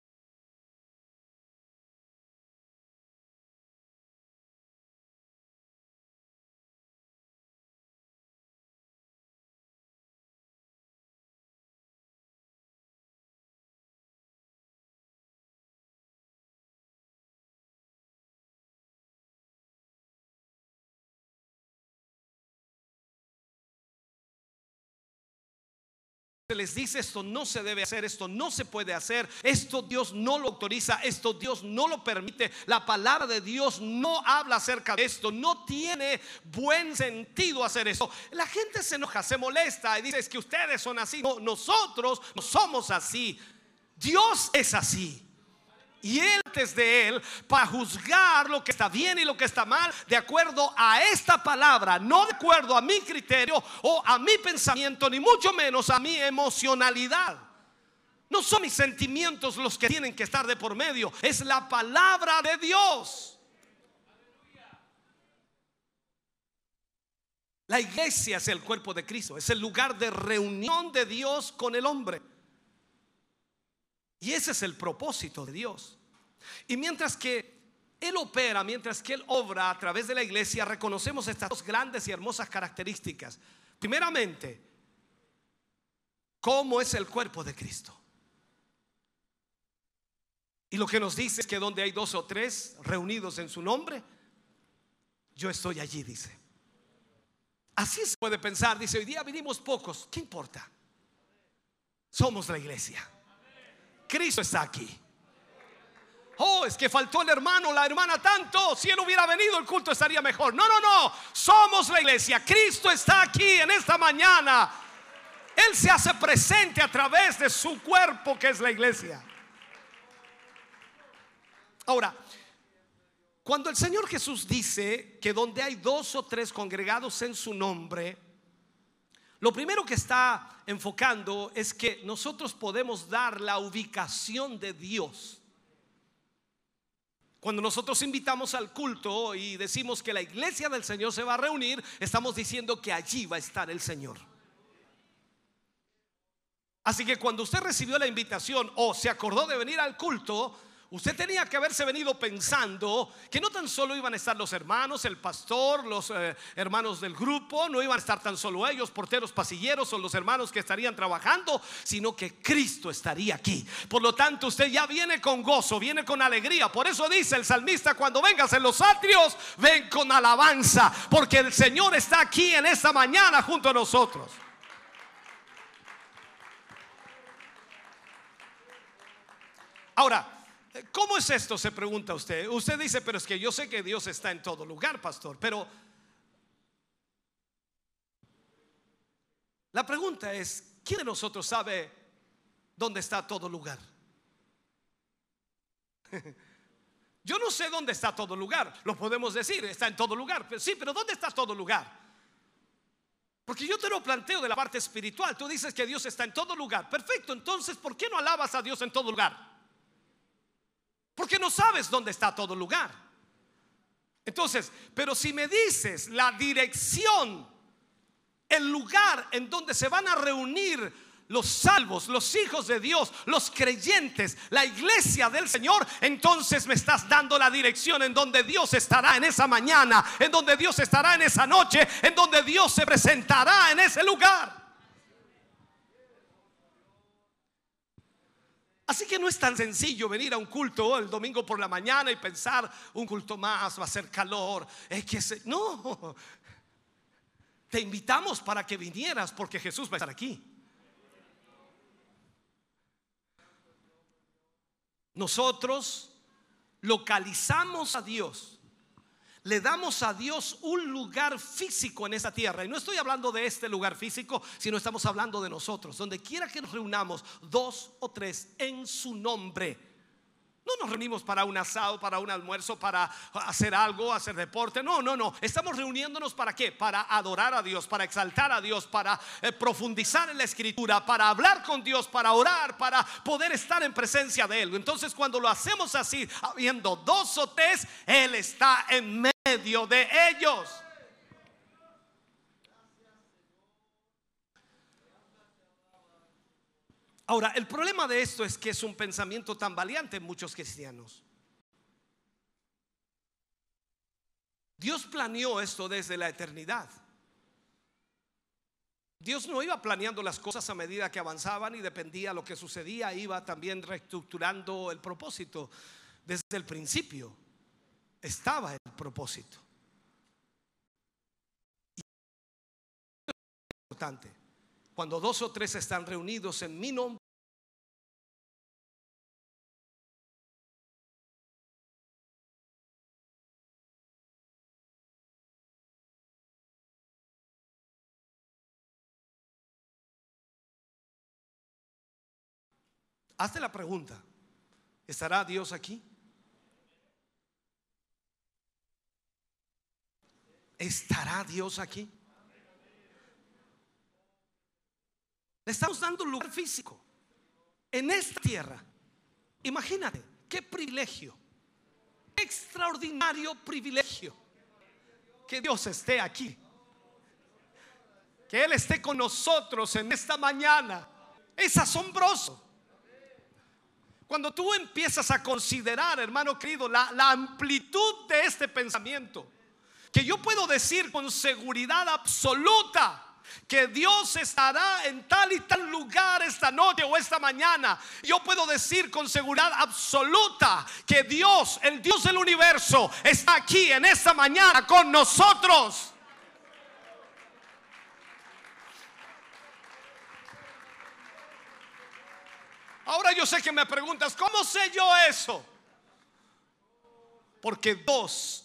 Les dice esto no se debe hacer, esto no se puede hacer, esto Dios no lo autoriza, esto Dios no lo permite, la palabra de Dios no habla acerca de esto, no tiene buen sentido hacer esto. La gente se enoja, se molesta y dice es que ustedes son así, no, nosotros no somos así, Dios es así y él antes de él para juzgar lo que está bien y lo que está mal de acuerdo a esta palabra, no de acuerdo a mi criterio o a mi pensamiento, ni mucho menos a mi emocionalidad. No son mis sentimientos los que tienen que estar de por medio, es la palabra de Dios. La iglesia es el cuerpo de Cristo, es el lugar de reunión de Dios con el hombre. Y ese es el propósito de Dios. Y mientras que Él opera, mientras que Él obra a través de la iglesia, reconocemos estas dos grandes y hermosas características. Primeramente, cómo es el cuerpo de Cristo. Y lo que nos dice es que donde hay dos o tres reunidos en su nombre, yo estoy allí, dice. Así se puede pensar, dice, hoy día vinimos pocos, ¿qué importa? Somos la iglesia. Cristo está aquí. Oh, es que faltó el hermano, la hermana tanto. Si él hubiera venido, el culto estaría mejor. No, no, no. Somos la iglesia. Cristo está aquí en esta mañana. Él se hace presente a través de su cuerpo, que es la iglesia. Ahora, cuando el Señor Jesús dice que donde hay dos o tres congregados en su nombre, lo primero que está enfocando es que nosotros podemos dar la ubicación de Dios. Cuando nosotros invitamos al culto y decimos que la iglesia del Señor se va a reunir, estamos diciendo que allí va a estar el Señor. Así que cuando usted recibió la invitación o se acordó de venir al culto, Usted tenía que haberse venido pensando que no tan solo iban a estar los hermanos, el pastor, los eh, hermanos del grupo, no iban a estar tan solo ellos, porteros, pasilleros o los hermanos que estarían trabajando, sino que Cristo estaría aquí. Por lo tanto, usted ya viene con gozo, viene con alegría. Por eso dice el salmista, cuando vengas en los atrios, ven con alabanza, porque el Señor está aquí en esta mañana junto a nosotros. Ahora, ¿Cómo es esto? Se pregunta usted. Usted dice, pero es que yo sé que Dios está en todo lugar, pastor. Pero la pregunta es, ¿quién de nosotros sabe dónde está todo lugar? Yo no sé dónde está todo lugar. Lo podemos decir, está en todo lugar. sí, pero ¿dónde está todo lugar? Porque yo te lo planteo de la parte espiritual. Tú dices que Dios está en todo lugar. Perfecto, entonces, ¿por qué no alabas a Dios en todo lugar? Porque no sabes dónde está todo lugar. Entonces, pero si me dices la dirección, el lugar en donde se van a reunir los salvos, los hijos de Dios, los creyentes, la iglesia del Señor, entonces me estás dando la dirección en donde Dios estará en esa mañana, en donde Dios estará en esa noche, en donde Dios se presentará en ese lugar. Así que no es tan sencillo venir a un culto el domingo por la mañana y pensar un culto más, va a ser calor. Es que no, te invitamos para que vinieras porque Jesús va a estar aquí. nosotros localizamos a Dios, le damos a Dios un lugar físico en esta tierra. Y no estoy hablando de este lugar físico, sino estamos hablando de nosotros. Donde quiera que nos reunamos, dos o tres, en su nombre no nos reunimos para un asado, para un almuerzo, para hacer algo, hacer deporte. No, no, no. Estamos reuniéndonos para qué? Para adorar a Dios, para exaltar a Dios, para eh, profundizar en la escritura, para hablar con Dios, para orar, para poder estar en presencia de Él. Entonces cuando lo hacemos así, habiendo dos o tres, Él está en medio de ellos. Ahora, el problema de esto es que es un pensamiento tan valiente en muchos cristianos. Dios planeó esto desde la eternidad. Dios no iba planeando las cosas a medida que avanzaban y dependía de lo que sucedía, iba también reestructurando el propósito. Desde el principio estaba el propósito. Y importante. Cuando dos o tres están reunidos en mi nombre, Hazte la pregunta, ¿estará Dios aquí? ¿Estará Dios aquí? Le estamos dando un lugar físico en esta tierra. Imagínate, qué privilegio, extraordinario privilegio que Dios esté aquí. Que Él esté con nosotros en esta mañana. Es asombroso. Cuando tú empiezas a considerar, hermano querido, la, la, amplitud de este pensamiento, que yo puedo decir con seguridad absoluta que Dios estará en tal y tal lugar esta noche o esta mañana. Yo puedo decir con seguridad absoluta que Dios, el Dios del universo, está aquí en esta mañana con nosotros. Ahora yo sé que me preguntas, ¿cómo sé yo eso? Porque dos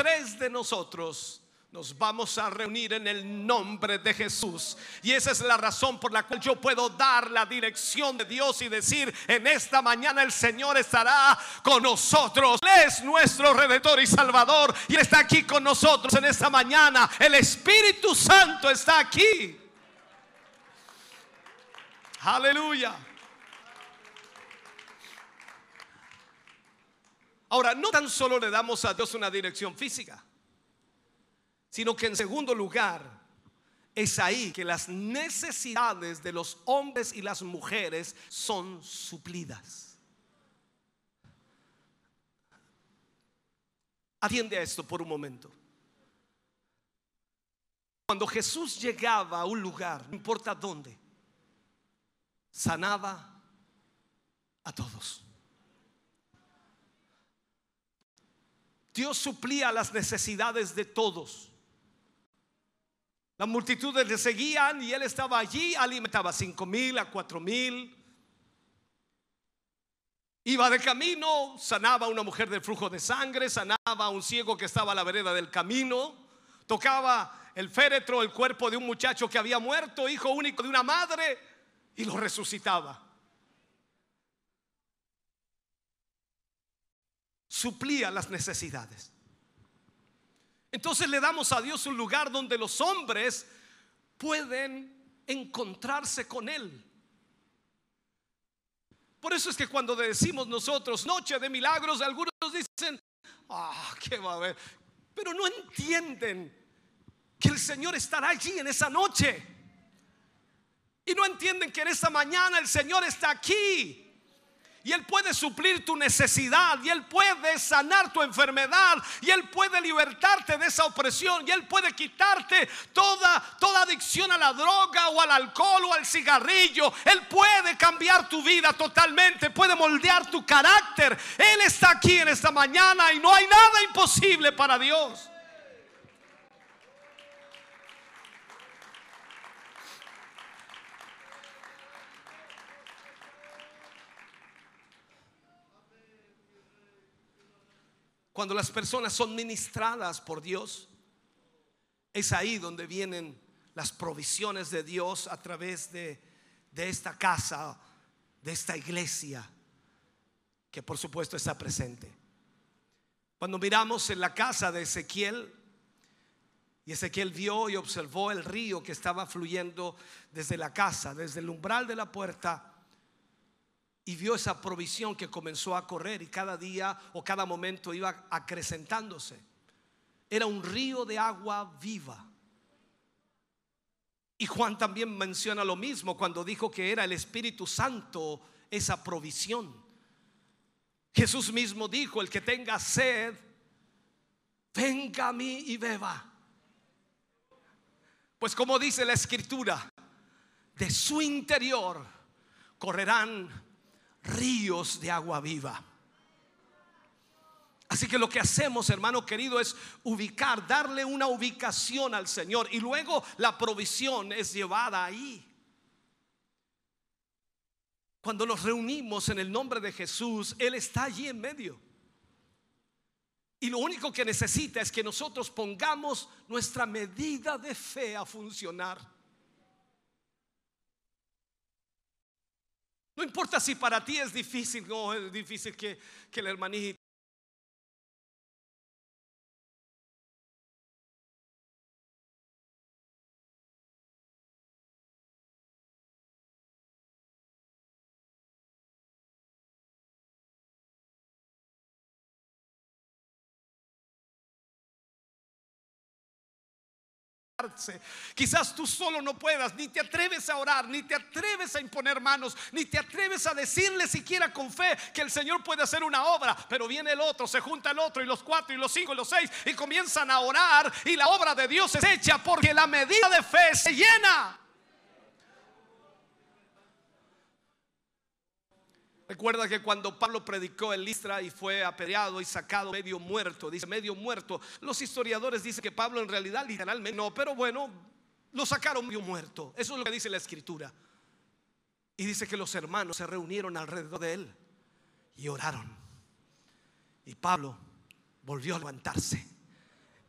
tres de nosotros nos vamos a reunir en el nombre de Jesús. Y esa es la razón por la cual yo puedo dar la dirección de Dios y decir, en esta mañana el Señor estará con nosotros. Él es nuestro redentor y salvador y está aquí con nosotros en esta mañana. El Espíritu Santo está aquí. Aleluya. Ahora, no tan solo le damos a Dios una dirección física sino que en segundo lugar, es ahí que las necesidades de los hombres y las mujeres son suplidas. Atiende a esto por un momento. Cuando Jesús llegaba a un lugar, no importa dónde, sanaba a todos. Dios suplía las necesidades de todos. Las multitudes le seguían y él estaba allí, alimentaba a cinco mil, a cuatro mil. Iba de camino, sanaba a una mujer del flujo de sangre, sanaba a un ciego que estaba a la vereda del camino, tocaba el féretro, el cuerpo de un muchacho que había muerto, hijo único de una madre, y lo resucitaba. Suplía las necesidades. Entonces le damos a Dios un lugar donde los hombres pueden encontrarse con Él. Por eso es que cuando decimos nosotros noche de milagros, algunos dicen, ah, ¿qué va a haber? Pero no entienden que el Señor estará allí en esa noche. Y no entienden que en esta mañana el Señor está aquí. Y Él puede suplir tu necesidad. Y Él puede sanar tu enfermedad. Y Él puede libertarte de esa opresión. Y Él puede quitarte toda, toda adicción a la droga o al alcohol o al cigarrillo. Él puede cambiar tu vida totalmente. Puede moldear tu carácter. Él está aquí en esta mañana y no hay nada imposible para Dios. Cuando las personas son ministradas por Dios, es ahí donde vienen las provisiones de Dios a través de, de esta casa, de esta iglesia, que por supuesto está presente. Cuando miramos en la casa de Ezequiel, y Ezequiel vio y observó el río que estaba fluyendo desde la casa, desde el umbral de la puerta y vio esa provisión que comenzó a correr y cada día o cada momento iba acrecentándose. Era un río de agua viva. Y Juan también menciona lo mismo cuando dijo que era el Espíritu Santo esa provisión. Jesús mismo dijo, el que tenga sed, venga a mí y beba. Pues como dice la escritura, de su interior correrán ríos de agua viva. Así que lo que hacemos, hermano querido, es ubicar, darle una ubicación al Señor y luego la provisión es llevada ahí. Cuando nos reunimos en el nombre de Jesús, Él está allí en medio. Y lo único que necesita es que nosotros pongamos nuestra medida de fe a funcionar. No importa si para ti es difícil, no es difícil que, que el Quizás tú solo no puedas, ni te atreves a orar, ni te atreves a imponer manos, ni te atreves a decirle siquiera con fe que el Señor puede hacer una obra. Pero viene el otro, se junta el otro, y los cuatro, y los cinco, y los seis, y comienzan a orar, y la obra de Dios es hecha porque la medida de fe se llena. Recuerda que cuando Pablo predicó en Listra y fue apedreado y sacado medio muerto, dice medio muerto, los historiadores dicen que Pablo en realidad literalmente no, pero bueno, lo sacaron medio muerto. Eso es lo que dice la escritura. Y dice que los hermanos se reunieron alrededor de él y oraron. Y Pablo volvió a levantarse.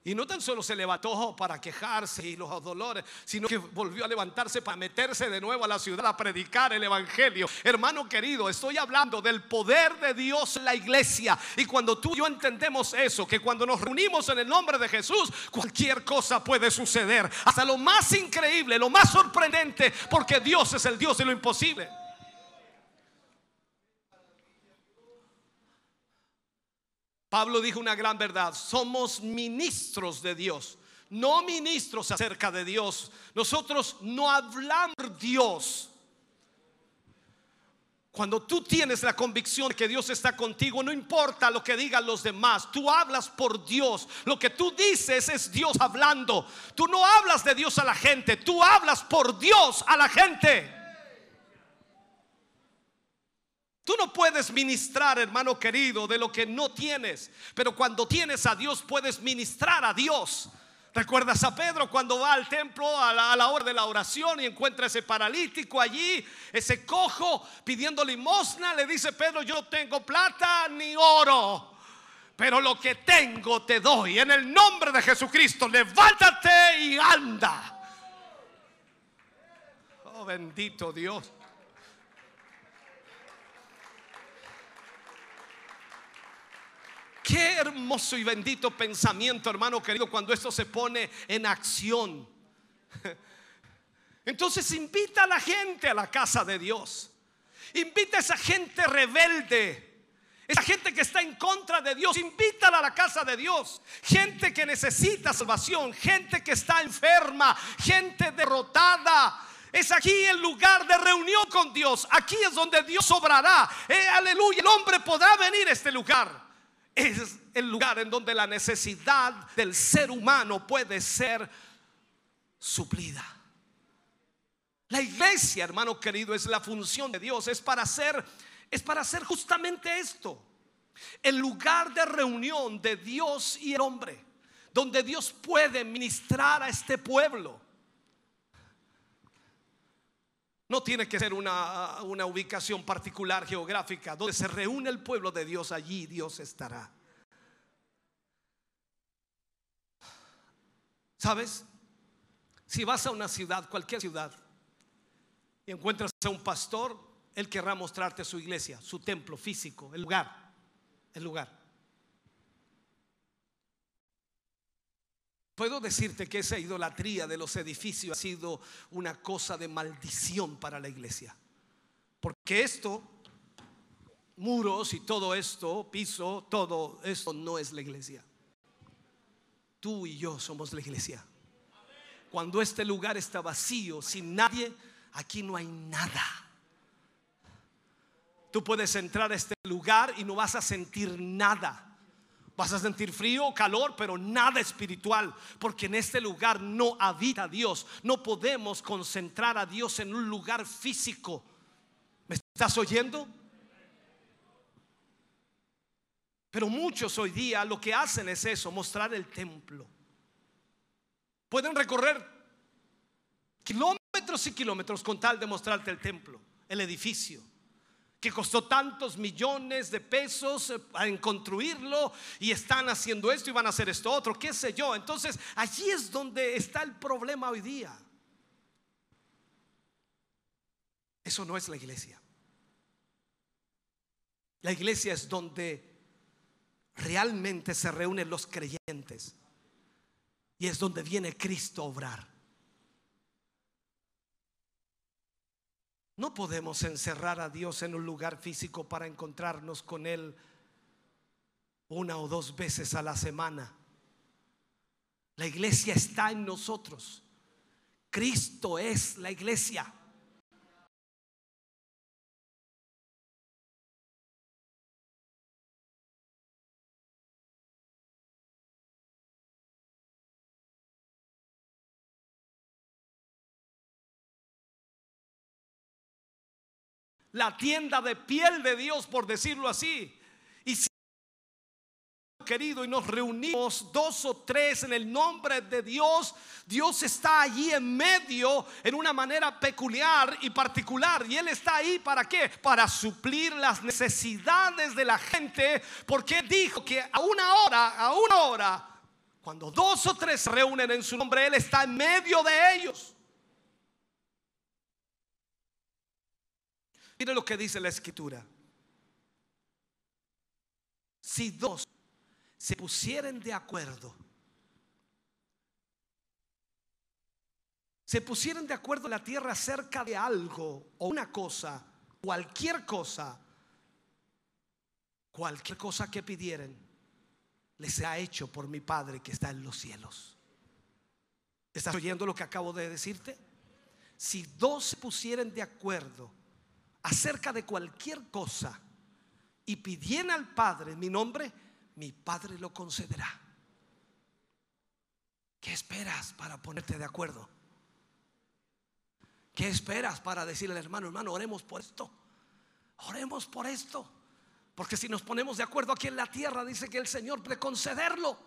Y no tan solo se levantó para quejarse y los dolores, sino que volvió a levantarse para meterse de nuevo a la ciudad a predicar el Evangelio. Hermano querido, estoy hablando del poder de Dios en la iglesia. Y cuando tú y yo entendemos eso, que cuando nos reunimos en el nombre de Jesús, cualquier cosa puede suceder. Hasta lo más increíble, lo más sorprendente, porque Dios es el Dios de lo imposible. Pablo dijo una gran verdad, somos ministros de Dios, no ministros acerca de Dios. Nosotros no hablamos Dios. Cuando tú tienes la convicción de que Dios está contigo, no importa lo que digan los demás, tú hablas por Dios. Lo que tú dices es Dios hablando. Tú no hablas de Dios a la gente, tú hablas por Dios a la gente. Tú no puedes ministrar, hermano querido, de lo que no tienes. Pero cuando tienes a Dios, puedes ministrar a Dios. ¿Recuerdas a Pedro cuando va al templo a la, hora de la oración y encuentra ese paralítico allí, ese cojo pidiendo limosna? Le dice Pedro, yo no tengo plata ni oro, pero lo que tengo te doy. En el nombre de Jesucristo, levántate y anda. Oh bendito Dios. Qué hermoso y bendito pensamiento, hermano querido, cuando esto se pone en acción. Entonces invita a la gente a la casa de Dios. Invita a esa gente rebelde. Esa gente que está en contra de Dios, invítala a la casa de Dios. Gente que necesita salvación, gente que está enferma, gente derrotada, Es aquí el lugar de reunión con Dios. Aquí es donde Dios obrará. Eh, aleluya. El hombre podrá venir a este lugar. Es el lugar en donde la necesidad del ser humano puede ser suplida. La iglesia, hermano querido, es la función de Dios. Es para hacer, es para hacer justamente esto. El lugar de reunión de Dios y el hombre. Donde Dios puede ministrar a este pueblo no tiene que ser una, una ubicación particular geográfica. Donde se reúne el pueblo de Dios, allí Dios estará. ¿Sabes? Si vas a una ciudad, cualquier ciudad, y encuentras a un pastor, él querrá mostrarte su iglesia, su templo físico, el lugar, el lugar. Puedo decirte que esa idolatría de los edificios ha sido una cosa de maldición para la iglesia. Porque esto, muros y todo esto, piso, todo esto no es la iglesia. Tú y yo somos la iglesia. Cuando este lugar está vacío, sin nadie, aquí no hay nada. Tú puedes entrar a este lugar y no vas a sentir nada. Vas a sentir frío o calor, pero nada espiritual, porque en este lugar no habita Dios. No podemos concentrar a Dios en un lugar físico. ¿Me estás oyendo? Pero muchos hoy día lo que hacen es eso, mostrar el templo. Pueden recorrer kilómetros y kilómetros con tal de mostrarte el templo, el edificio que costó tantos millones de pesos eh, en construirlo y están haciendo esto y van a hacer esto otro, qué sé yo. Entonces, allí es donde está el problema hoy día. Eso no es la iglesia. La iglesia es donde realmente se reúnen los creyentes y es donde viene Cristo a obrar. No podemos encerrar a Dios en un lugar físico para encontrarnos con Él una o dos veces a la semana. La iglesia está en nosotros. Cristo es la iglesia. La tienda de piel de Dios, por decirlo así. Y si querido y nos reunimos dos o tres en el nombre de Dios, Dios está allí en medio en una manera peculiar y particular. Y Él está ahí para qué? Para suplir las necesidades de la gente. Porque dijo que a una hora, a una hora, cuando dos o tres se reúnen en su nombre, Él está en medio de ellos. Mire lo que dice la escritura. Si dos se pusieren de acuerdo, se pusieran de acuerdo en la tierra acerca de algo o una cosa, cualquier cosa, cualquier cosa que pidieren, les ha hecho por mi Padre que está en los cielos. ¿Estás oyendo lo que acabo de decirte? Si dos se pusieren de acuerdo acerca de cualquier cosa y pidiera al Padre mi nombre, mi Padre lo concederá. ¿Qué esperas para ponerte de acuerdo? ¿Qué esperas para decirle al hermano, hermano, oremos por esto? Oremos por esto. Porque si nos ponemos de acuerdo aquí en la tierra, dice que el Señor puede concederlo.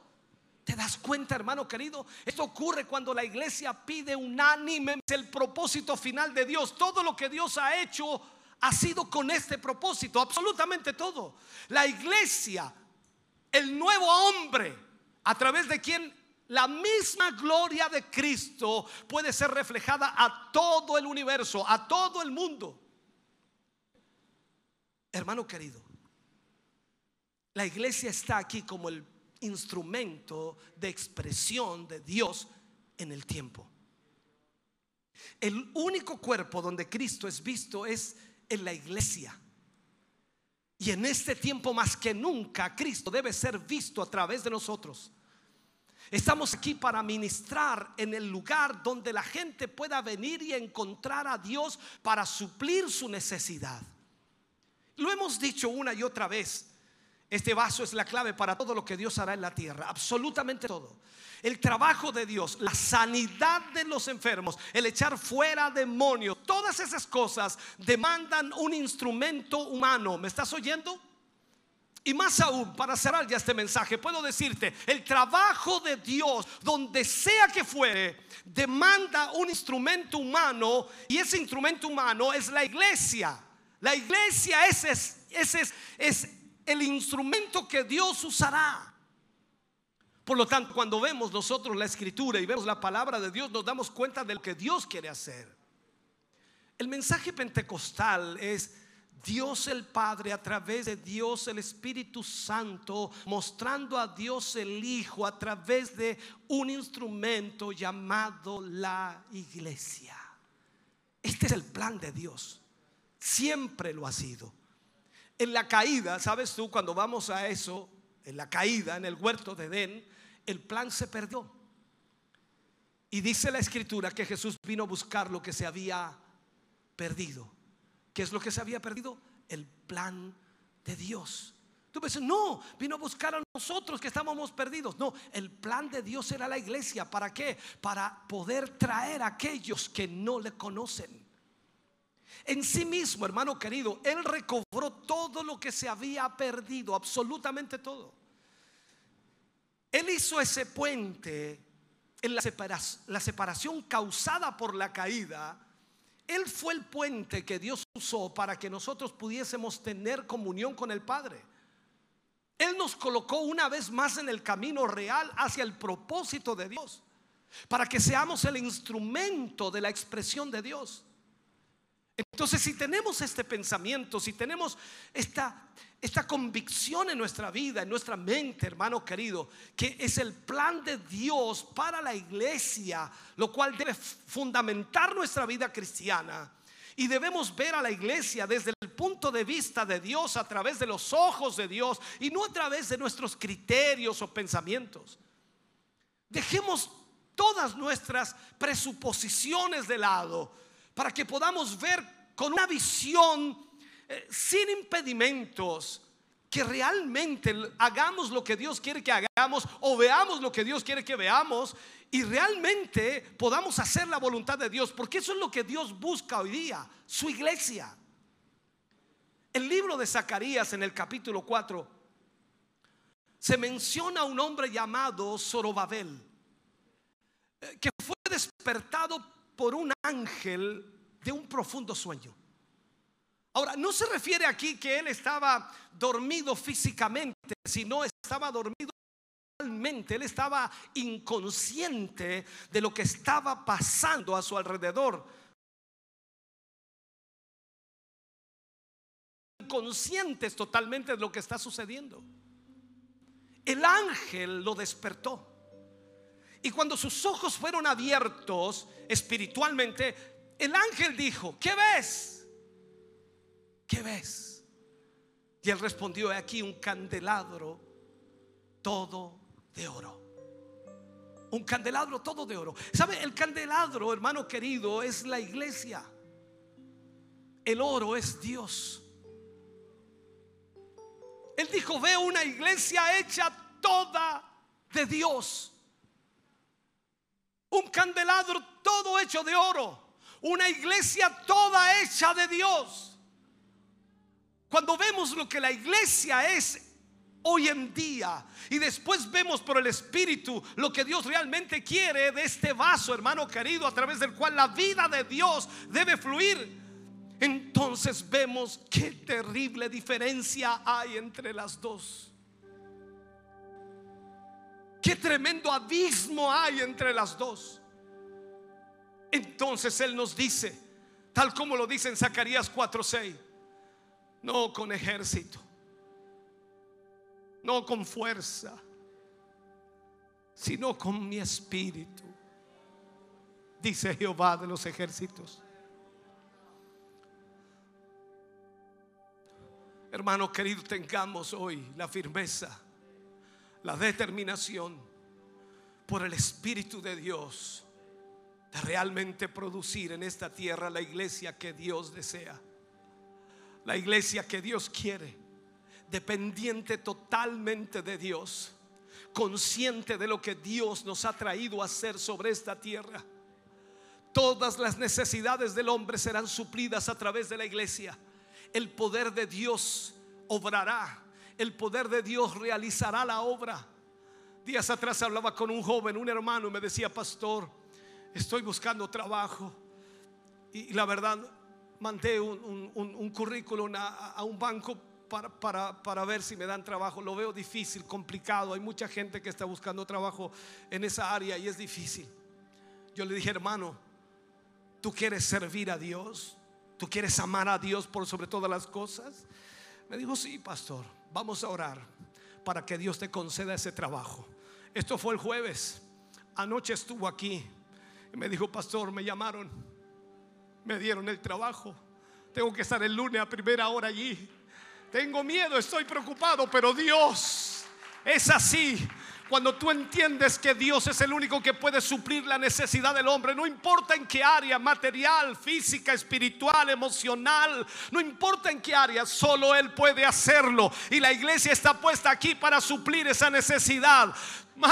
¿Te das cuenta, hermano querido? Esto ocurre cuando la iglesia pide unánime el propósito final de Dios. Todo lo que Dios ha hecho ha sido con este propósito, absolutamente todo. La iglesia, el nuevo hombre, a través de quien la misma gloria de Cristo puede ser reflejada a todo el universo, a todo el mundo. Hermano querido, la iglesia está aquí como el instrumento de expresión de Dios en el tiempo. El único cuerpo donde Cristo es visto es en la iglesia. Y en este tiempo más que nunca Cristo debe ser visto a través de nosotros. Estamos aquí para ministrar en el lugar donde la gente pueda venir y encontrar a Dios para suplir su necesidad. Lo hemos dicho una y otra vez. Este vaso es la clave para todo lo que Dios hará en la tierra, absolutamente todo. El trabajo de Dios, la sanidad de los enfermos, el echar fuera demonios, todas esas cosas demandan un instrumento humano. ¿Me estás oyendo? Y más aún, para cerrar ya este mensaje, puedo decirte, el trabajo de Dios, donde sea que fuere, demanda un instrumento humano y ese instrumento humano es la iglesia. La iglesia es, ese es, es el instrumento que Dios usará. Por lo tanto, cuando vemos nosotros la escritura y vemos la palabra de Dios, nos damos cuenta de lo que Dios quiere hacer. El mensaje pentecostal es Dios el Padre a través de Dios el Espíritu Santo, mostrando a Dios el Hijo a través de un instrumento llamado la iglesia. Este es el plan de Dios. Siempre lo ha sido. En la caída, ¿sabes tú? Cuando vamos a eso, en la caída, en el huerto de Edén, el plan se perdió. Y dice la escritura que Jesús vino a buscar lo que se había perdido. ¿Qué es lo que se había perdido? El plan de Dios. Tú dices, no, vino a buscar a nosotros que estábamos perdidos. No, el plan de Dios era la iglesia. ¿Para qué? Para poder traer a aquellos que no le conocen. En sí mismo, hermano querido, Él recobró todo lo que se había perdido, absolutamente todo. Él hizo ese puente en la separación, la separación causada por la caída él fue el puente que Dios usó para que nosotros pudiésemos tener comunión con el Padre. Él nos colocó una vez más en el camino real hacia el propósito de Dios, para que seamos el instrumento de la expresión de Dios. Entonces, si tenemos este pensamiento, si tenemos esta, esta convicción en nuestra vida, en nuestra mente, hermano querido, que es el plan de Dios para la iglesia, lo cual debe fundamentar nuestra vida cristiana. Y debemos ver a la iglesia desde el punto de vista de Dios, a través de los ojos de Dios y no a través de nuestros criterios o pensamientos. Dejemos todas nuestras presuposiciones de lado para que podamos ver con una visión eh, sin impedimentos, que realmente hagamos lo que Dios quiere que hagamos o veamos lo que Dios quiere que veamos y realmente podamos hacer la voluntad de Dios, porque eso es lo que Dios busca hoy día, su iglesia. El libro de Zacarías en el capítulo 4 se menciona un hombre llamado Zorobabel, eh, que fue despertado por un ángel de un profundo sueño. Ahora, no se refiere aquí que él estaba dormido físicamente, sino estaba dormido mentalmente, él estaba inconsciente de lo que estaba pasando a su alrededor. Inconscientes totalmente de lo que está sucediendo. El ángel lo despertó. Y cuando sus ojos fueron abiertos espiritualmente, el ángel dijo, ¿qué ves? ¿Qué ves? Y él respondió, aquí un candelabro todo de oro. Un candelabro todo de oro. ¿Sabe? El candelabro, hermano querido, es la iglesia. El oro es Dios. Él dijo, veo una iglesia hecha toda de Dios un candelabro todo hecho de oro, una iglesia toda hecha de Dios. Cuando vemos lo que la iglesia es hoy en día y después vemos por el Espíritu lo que Dios realmente quiere de este vaso, hermano querido, a través del cual la vida de Dios debe fluir, entonces vemos qué terrible diferencia hay entre las dos. Qué tremendo abismo hay entre las dos. Entonces Él nos dice, tal como lo dice en Zacarías 4:6, no con ejército, no con fuerza, sino con mi espíritu, dice Jehová de los ejércitos. Hermano querido, tengamos hoy la firmeza la determinación por el Espíritu de Dios de realmente producir en esta tierra la iglesia que Dios desea, la iglesia que Dios quiere, dependiente totalmente de Dios, consciente de lo que Dios nos ha traído a hacer sobre esta tierra. Todas las necesidades del hombre serán suplidas a través de la iglesia. El poder de Dios obrará. El poder de Dios realizará la obra. Días atrás hablaba con un joven, un hermano, y me decía, pastor, estoy buscando trabajo. Y, la verdad, mandé un, currículum a, un banco para, para, ver si me dan trabajo. Lo veo difícil, complicado. Hay mucha gente que está buscando trabajo en esa área y es difícil. Yo le dije, hermano, ¿tú quieres servir a Dios? ¿Tú quieres amar a Dios por sobre todas las cosas? Me dijo, sí, pastor, vamos a orar para que Dios te conceda ese trabajo. Esto fue el jueves. Anoche estuvo aquí y me dijo, pastor, me llamaron, me dieron el trabajo. Tengo que estar el lunes a primera hora allí. Tengo miedo, estoy preocupado, pero Dios es así. Cuando tú entiendes que Dios es el único que puede suplir la necesidad del hombre, no importa en qué área, material, física, espiritual, emocional, no importa en qué área, solo Él puede hacerlo. Y la iglesia está puesta aquí para suplir esa necesidad.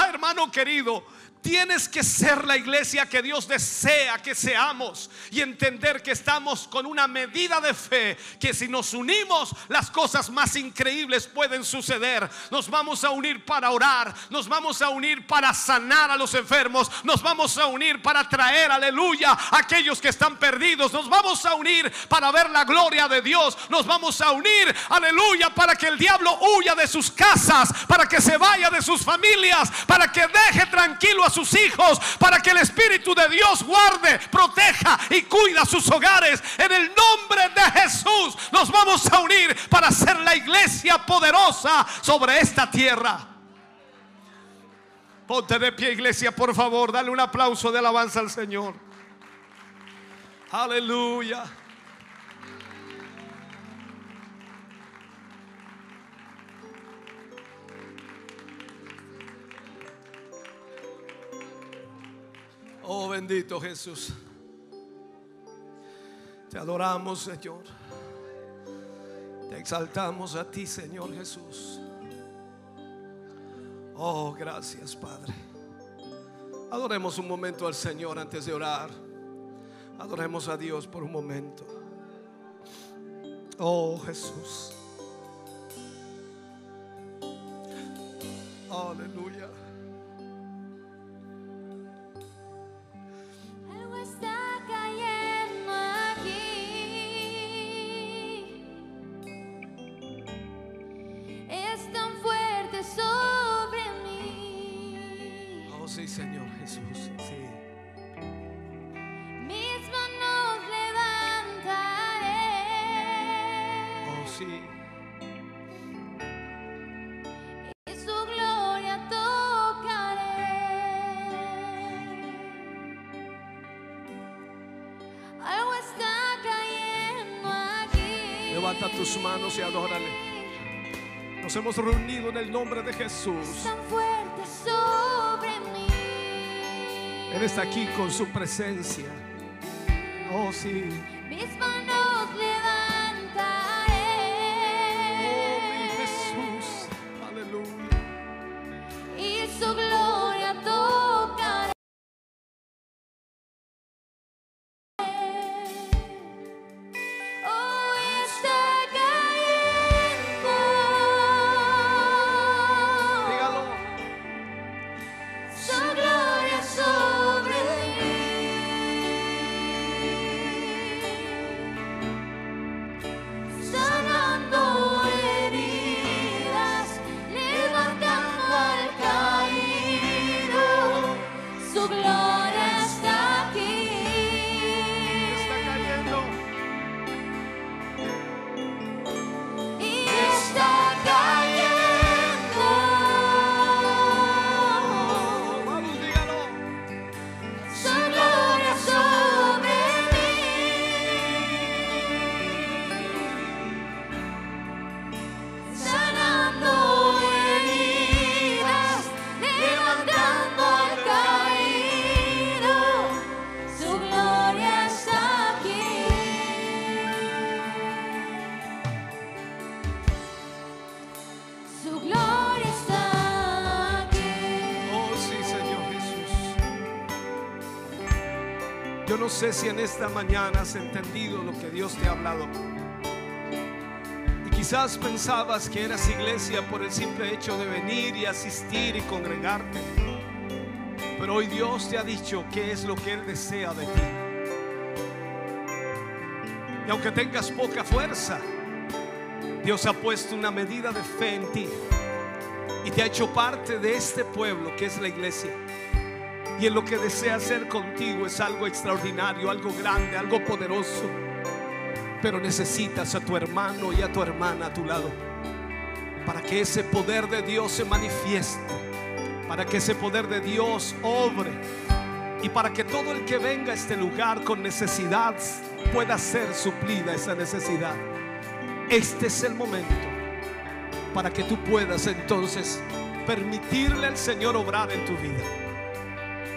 Hermano querido, Tienes que ser la iglesia que Dios desea que seamos y entender que estamos con una medida de fe, que si nos unimos las cosas más increíbles pueden suceder. Nos vamos a unir para orar, nos vamos a unir para sanar a los enfermos, nos vamos a unir para traer, aleluya, a aquellos que están perdidos, nos vamos a unir para ver la gloria de Dios, nos vamos a unir, aleluya, para que el diablo huya de sus casas, para que se vaya de sus familias, para que deje tranquilo a sus hijos, para que el Espíritu de Dios guarde, proteja y cuida sus hogares. En el nombre de Jesús nos vamos a unir para ser la iglesia poderosa sobre esta tierra. Ponte de pie, iglesia, por favor. Dale un aplauso de alabanza al Señor. Aleluya. Oh bendito Jesús. Te adoramos, Señor. Te exaltamos a ti, Señor Jesús. Oh, gracias, Padre. Adoremos un momento al Señor antes de orar. Adoremos a Dios por un momento. Oh, Jesús. Aleluya. Manos y adórale. Nos hemos reunido en el nombre de Jesús. Él está aquí con su presencia. Oh, sí. Si en esta mañana has entendido lo que Dios te ha hablado. Y quizás pensabas que eras iglesia por el simple hecho de venir y asistir y congregarte. Pero hoy Dios te ha dicho qué es lo que Él desea de ti. Y aunque tengas poca fuerza, Dios ha puesto una medida de fe en ti y te ha hecho parte de este pueblo que es la iglesia. Y lo que desea hacer contigo es algo extraordinario, algo grande, algo poderoso. Pero necesitas a tu hermano y a tu hermana a tu lado para que ese poder de Dios se manifieste, para que ese poder de Dios obre y para que todo el que venga a este lugar con necesidad pueda ser suplida esa necesidad. Este es el momento para que tú puedas entonces permitirle al Señor obrar en tu vida.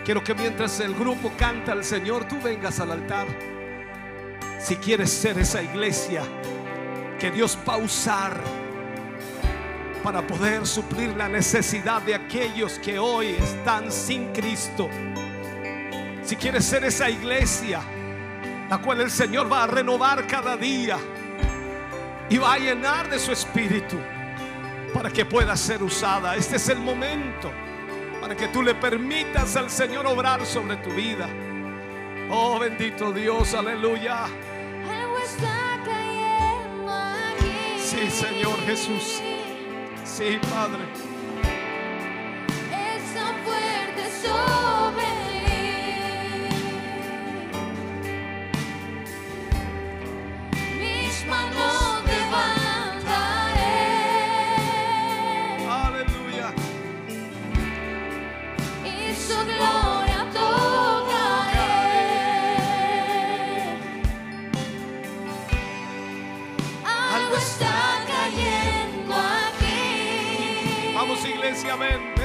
Quiero que mientras el grupo canta al Señor, tú vengas al altar. Si quieres ser esa iglesia que Dios va a usar para poder suplir la necesidad de aquellos que hoy están sin Cristo. Si quieres ser esa iglesia, la cual el Señor va a renovar cada día y va a llenar de su espíritu para que pueda ser usada. Este es el momento para que tú le permitas al Señor obrar sobre tu vida. Oh bendito Dios, aleluya. Algo está cayendo aquí. Sí, Señor Jesús. Sí, Padre. Es tan fuerte sobre iglesia,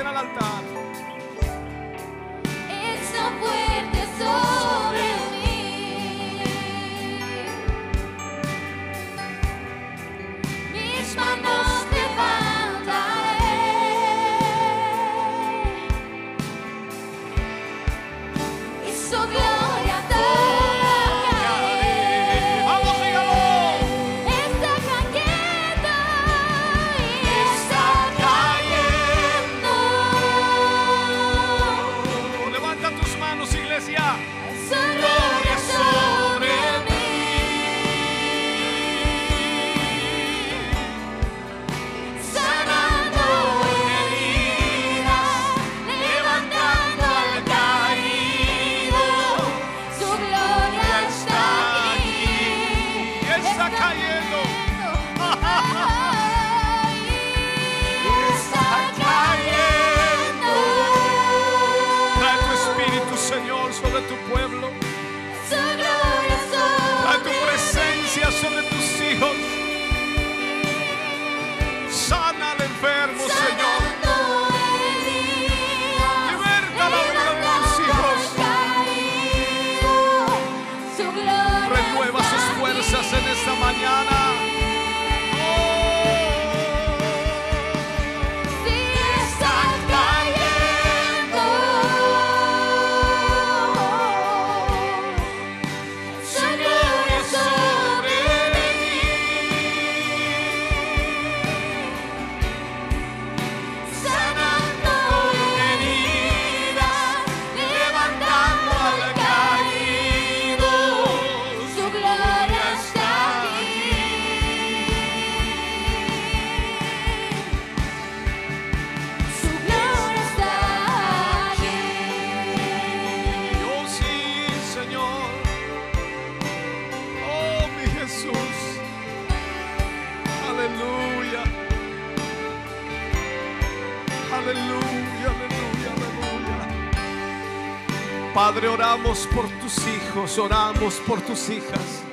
oramos por tus hijos, oramos por tus hijas.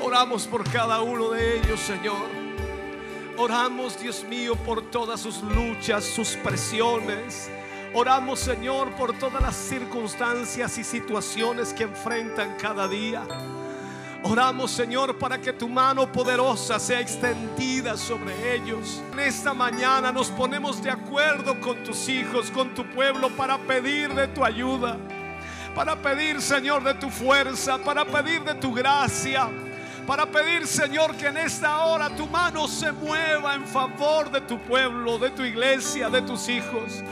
Oramos por cada uno de ellos, Señor. Oramos, Dios mío, por todas sus luchas, sus presiones. Oramos, Señor, por todas las circunstancias y situaciones que enfrentan cada día. Oramos, Señor, para que tu mano poderosa sea extendida sobre ellos. En esta mañana nos ponemos de acuerdo con tus hijos, con tu pueblo, para pedir de tu ayuda. Para pedir, Señor, de tu fuerza, para pedir de tu gracia, para pedir, Señor, que en esta hora tu mano se mueva en favor de tu pueblo, de tu iglesia, de tus hijos.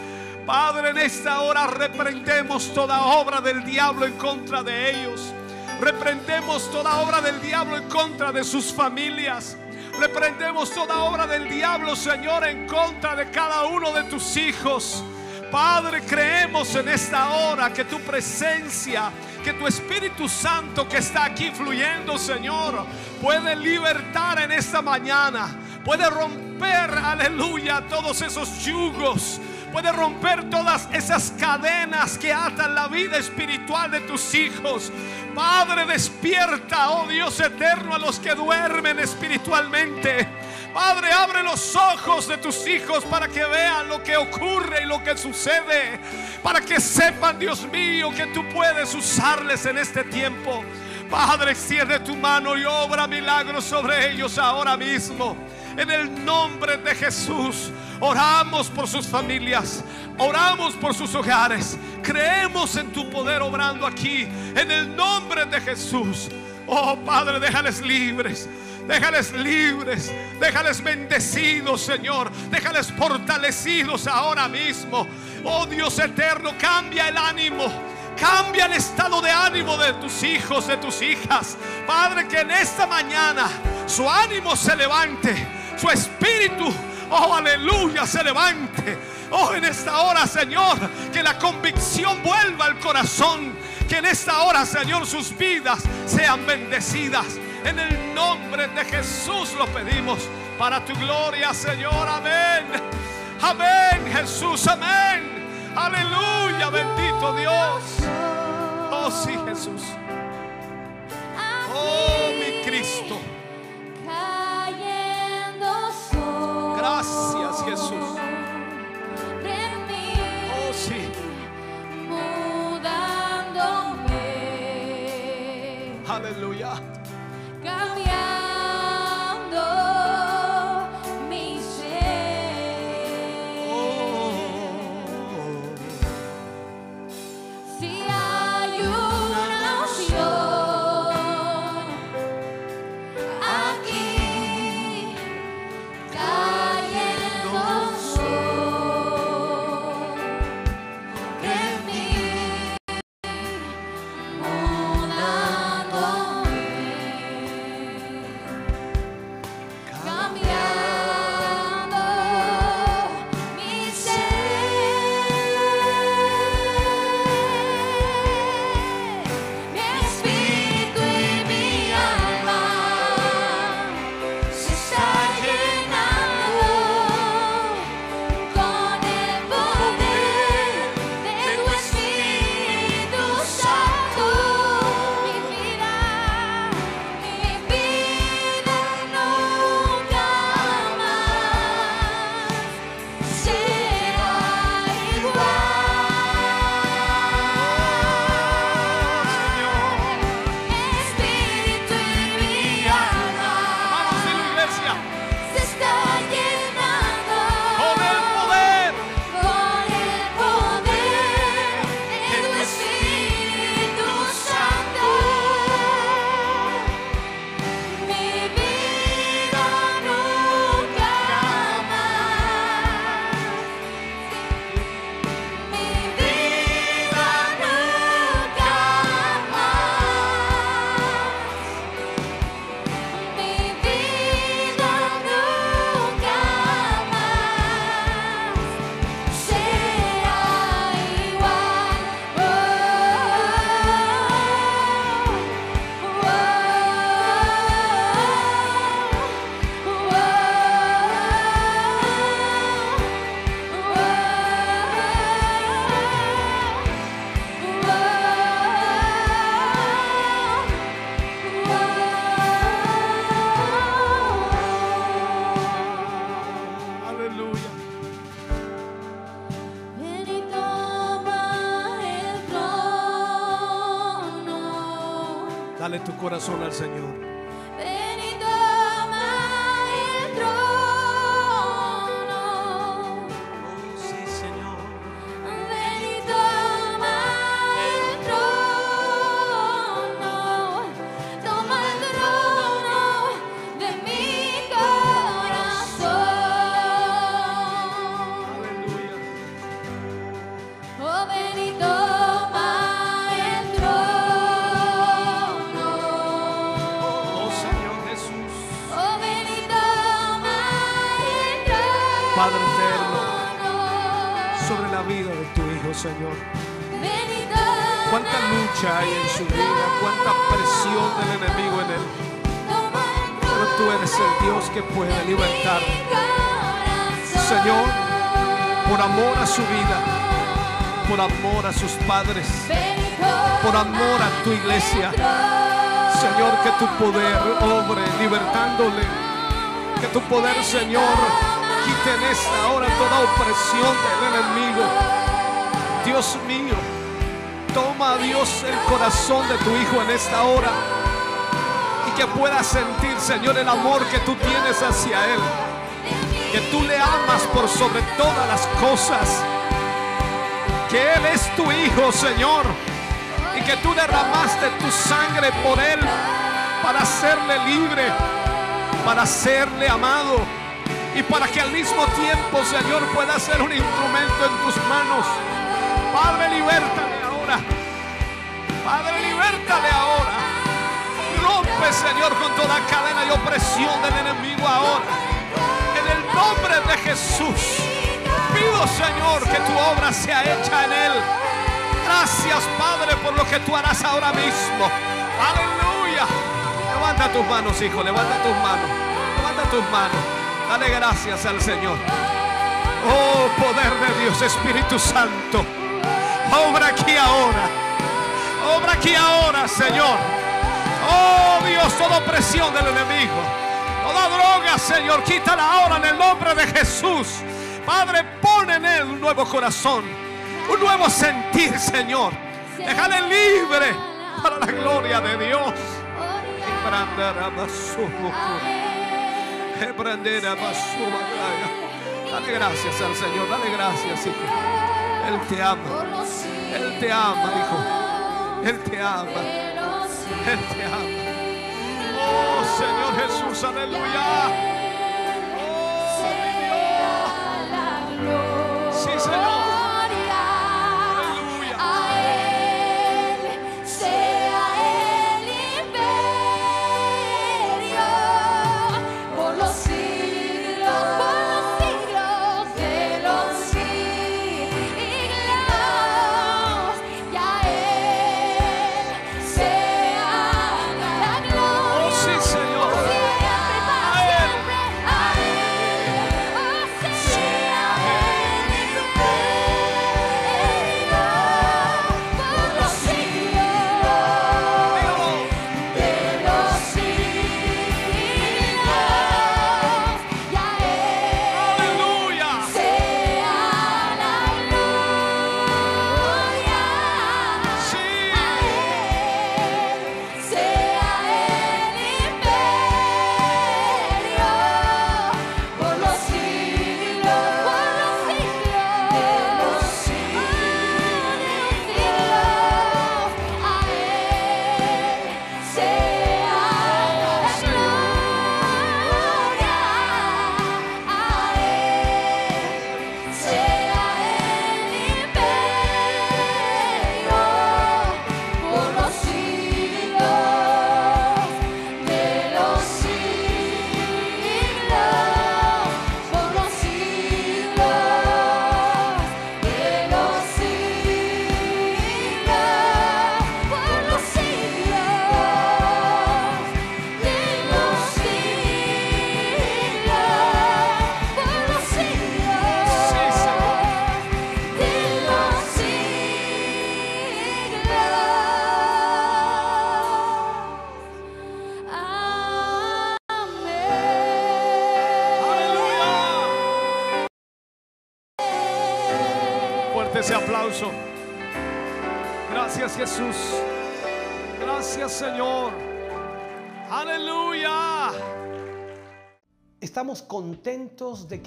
Padre, en esta hora reprendemos toda obra del diablo en contra de ellos. Reprendemos toda obra del diablo en contra de sus familias. Reprendemos toda obra del diablo, Señor, en contra de cada uno de tus hijos. Padre, creemos en esta hora que tu presencia, que tu Espíritu Santo que está aquí fluyendo, Señor, puede libertar en esta mañana. Puede romper, aleluya, todos esos yugos. Puede romper todas esas cadenas que atan la vida espiritual de tus hijos. Padre, despierta, oh Dios eterno, a los que duermen espiritualmente. Padre, abre los ojos de tus hijos para que vean lo que ocurre y lo que sucede. Para que sepan, Dios mío, que tú puedes usarles en este tiempo. Padre, extiende tu mano y obra milagros sobre ellos ahora mismo. En el nombre de Jesús, oramos por sus familias, oramos por sus hogares. Creemos en tu poder obrando aquí. En el nombre de Jesús. Oh Padre, déjales libres. Déjales libres, déjales bendecidos, Señor. Déjales fortalecidos ahora mismo. Oh Dios eterno, cambia el ánimo. Cambia el estado de ánimo de tus hijos, de tus hijas. Padre, que en esta mañana su ánimo se levante, su espíritu, oh aleluya, se levante. Oh, en esta hora, Señor, que la convicción vuelva al corazón. Que en esta hora, Señor, sus vidas sean bendecidas. En el nombre de Jesús lo pedimos para tu gloria, Señor. Amén. Amén, Jesús. Amén. Aleluya, bendito Dios. Oh, sí, Jesús. Oh, mi Cristo. Gracias, Jesús. Oh, sí. mudándome, Aleluya. cambiando corazón al Señor. Hay en su vida, cuánta presión del enemigo en él. Pero tú eres el Dios que puede libertar. Señor, por amor a su vida, por amor a sus padres, por amor a tu iglesia. Señor, que tu poder obre libertándole. Que tu poder, Señor, quite en esta hora toda opresión del enemigo. Dios mío, toma, Dios, el corazón de tu Hijo en esta hora. Y que pueda sentir, Señor, el amor que tú tienes hacia Él. Que tú le amas por sobre todas las cosas. Que Él es tu Hijo, Señor. Y que tú derramaste tu sangre por Él para hacerle libre, para hacerle amado. Y para que al mismo tiempo, Señor, pueda ser un instrumento en tus manos. Padre, libértale ahora. Padre, libértale ahora. Rompe, Señor, con toda cadena y opresión del enemigo ahora. En el nombre de Jesús. Pido, Señor, que tu obra sea hecha en él. Gracias, Padre, por lo que tú harás ahora mismo. Aleluya. Levanta tus manos, hijo. Levanta tus manos. Levanta tus manos. Dale gracias al Señor. Oh, poder de Dios, Espíritu Santo. Obra aquí ahora. Obra aquí ahora, Señor. Oh Dios, toda opresión del enemigo. Toda droga, Señor, quítala ahora en el nombre de Jesús. Padre, pon en él un nuevo corazón. Un nuevo sentir, Señor. Déjale libre para la gloria de Dios. Dale gracias al Señor, dale gracias, hijo. Él te ama. Él te ama, hijo. Él te ama. Él te ama. Oh Señor Jesús, aleluya. Oh, mi Dios. Sí, Señor.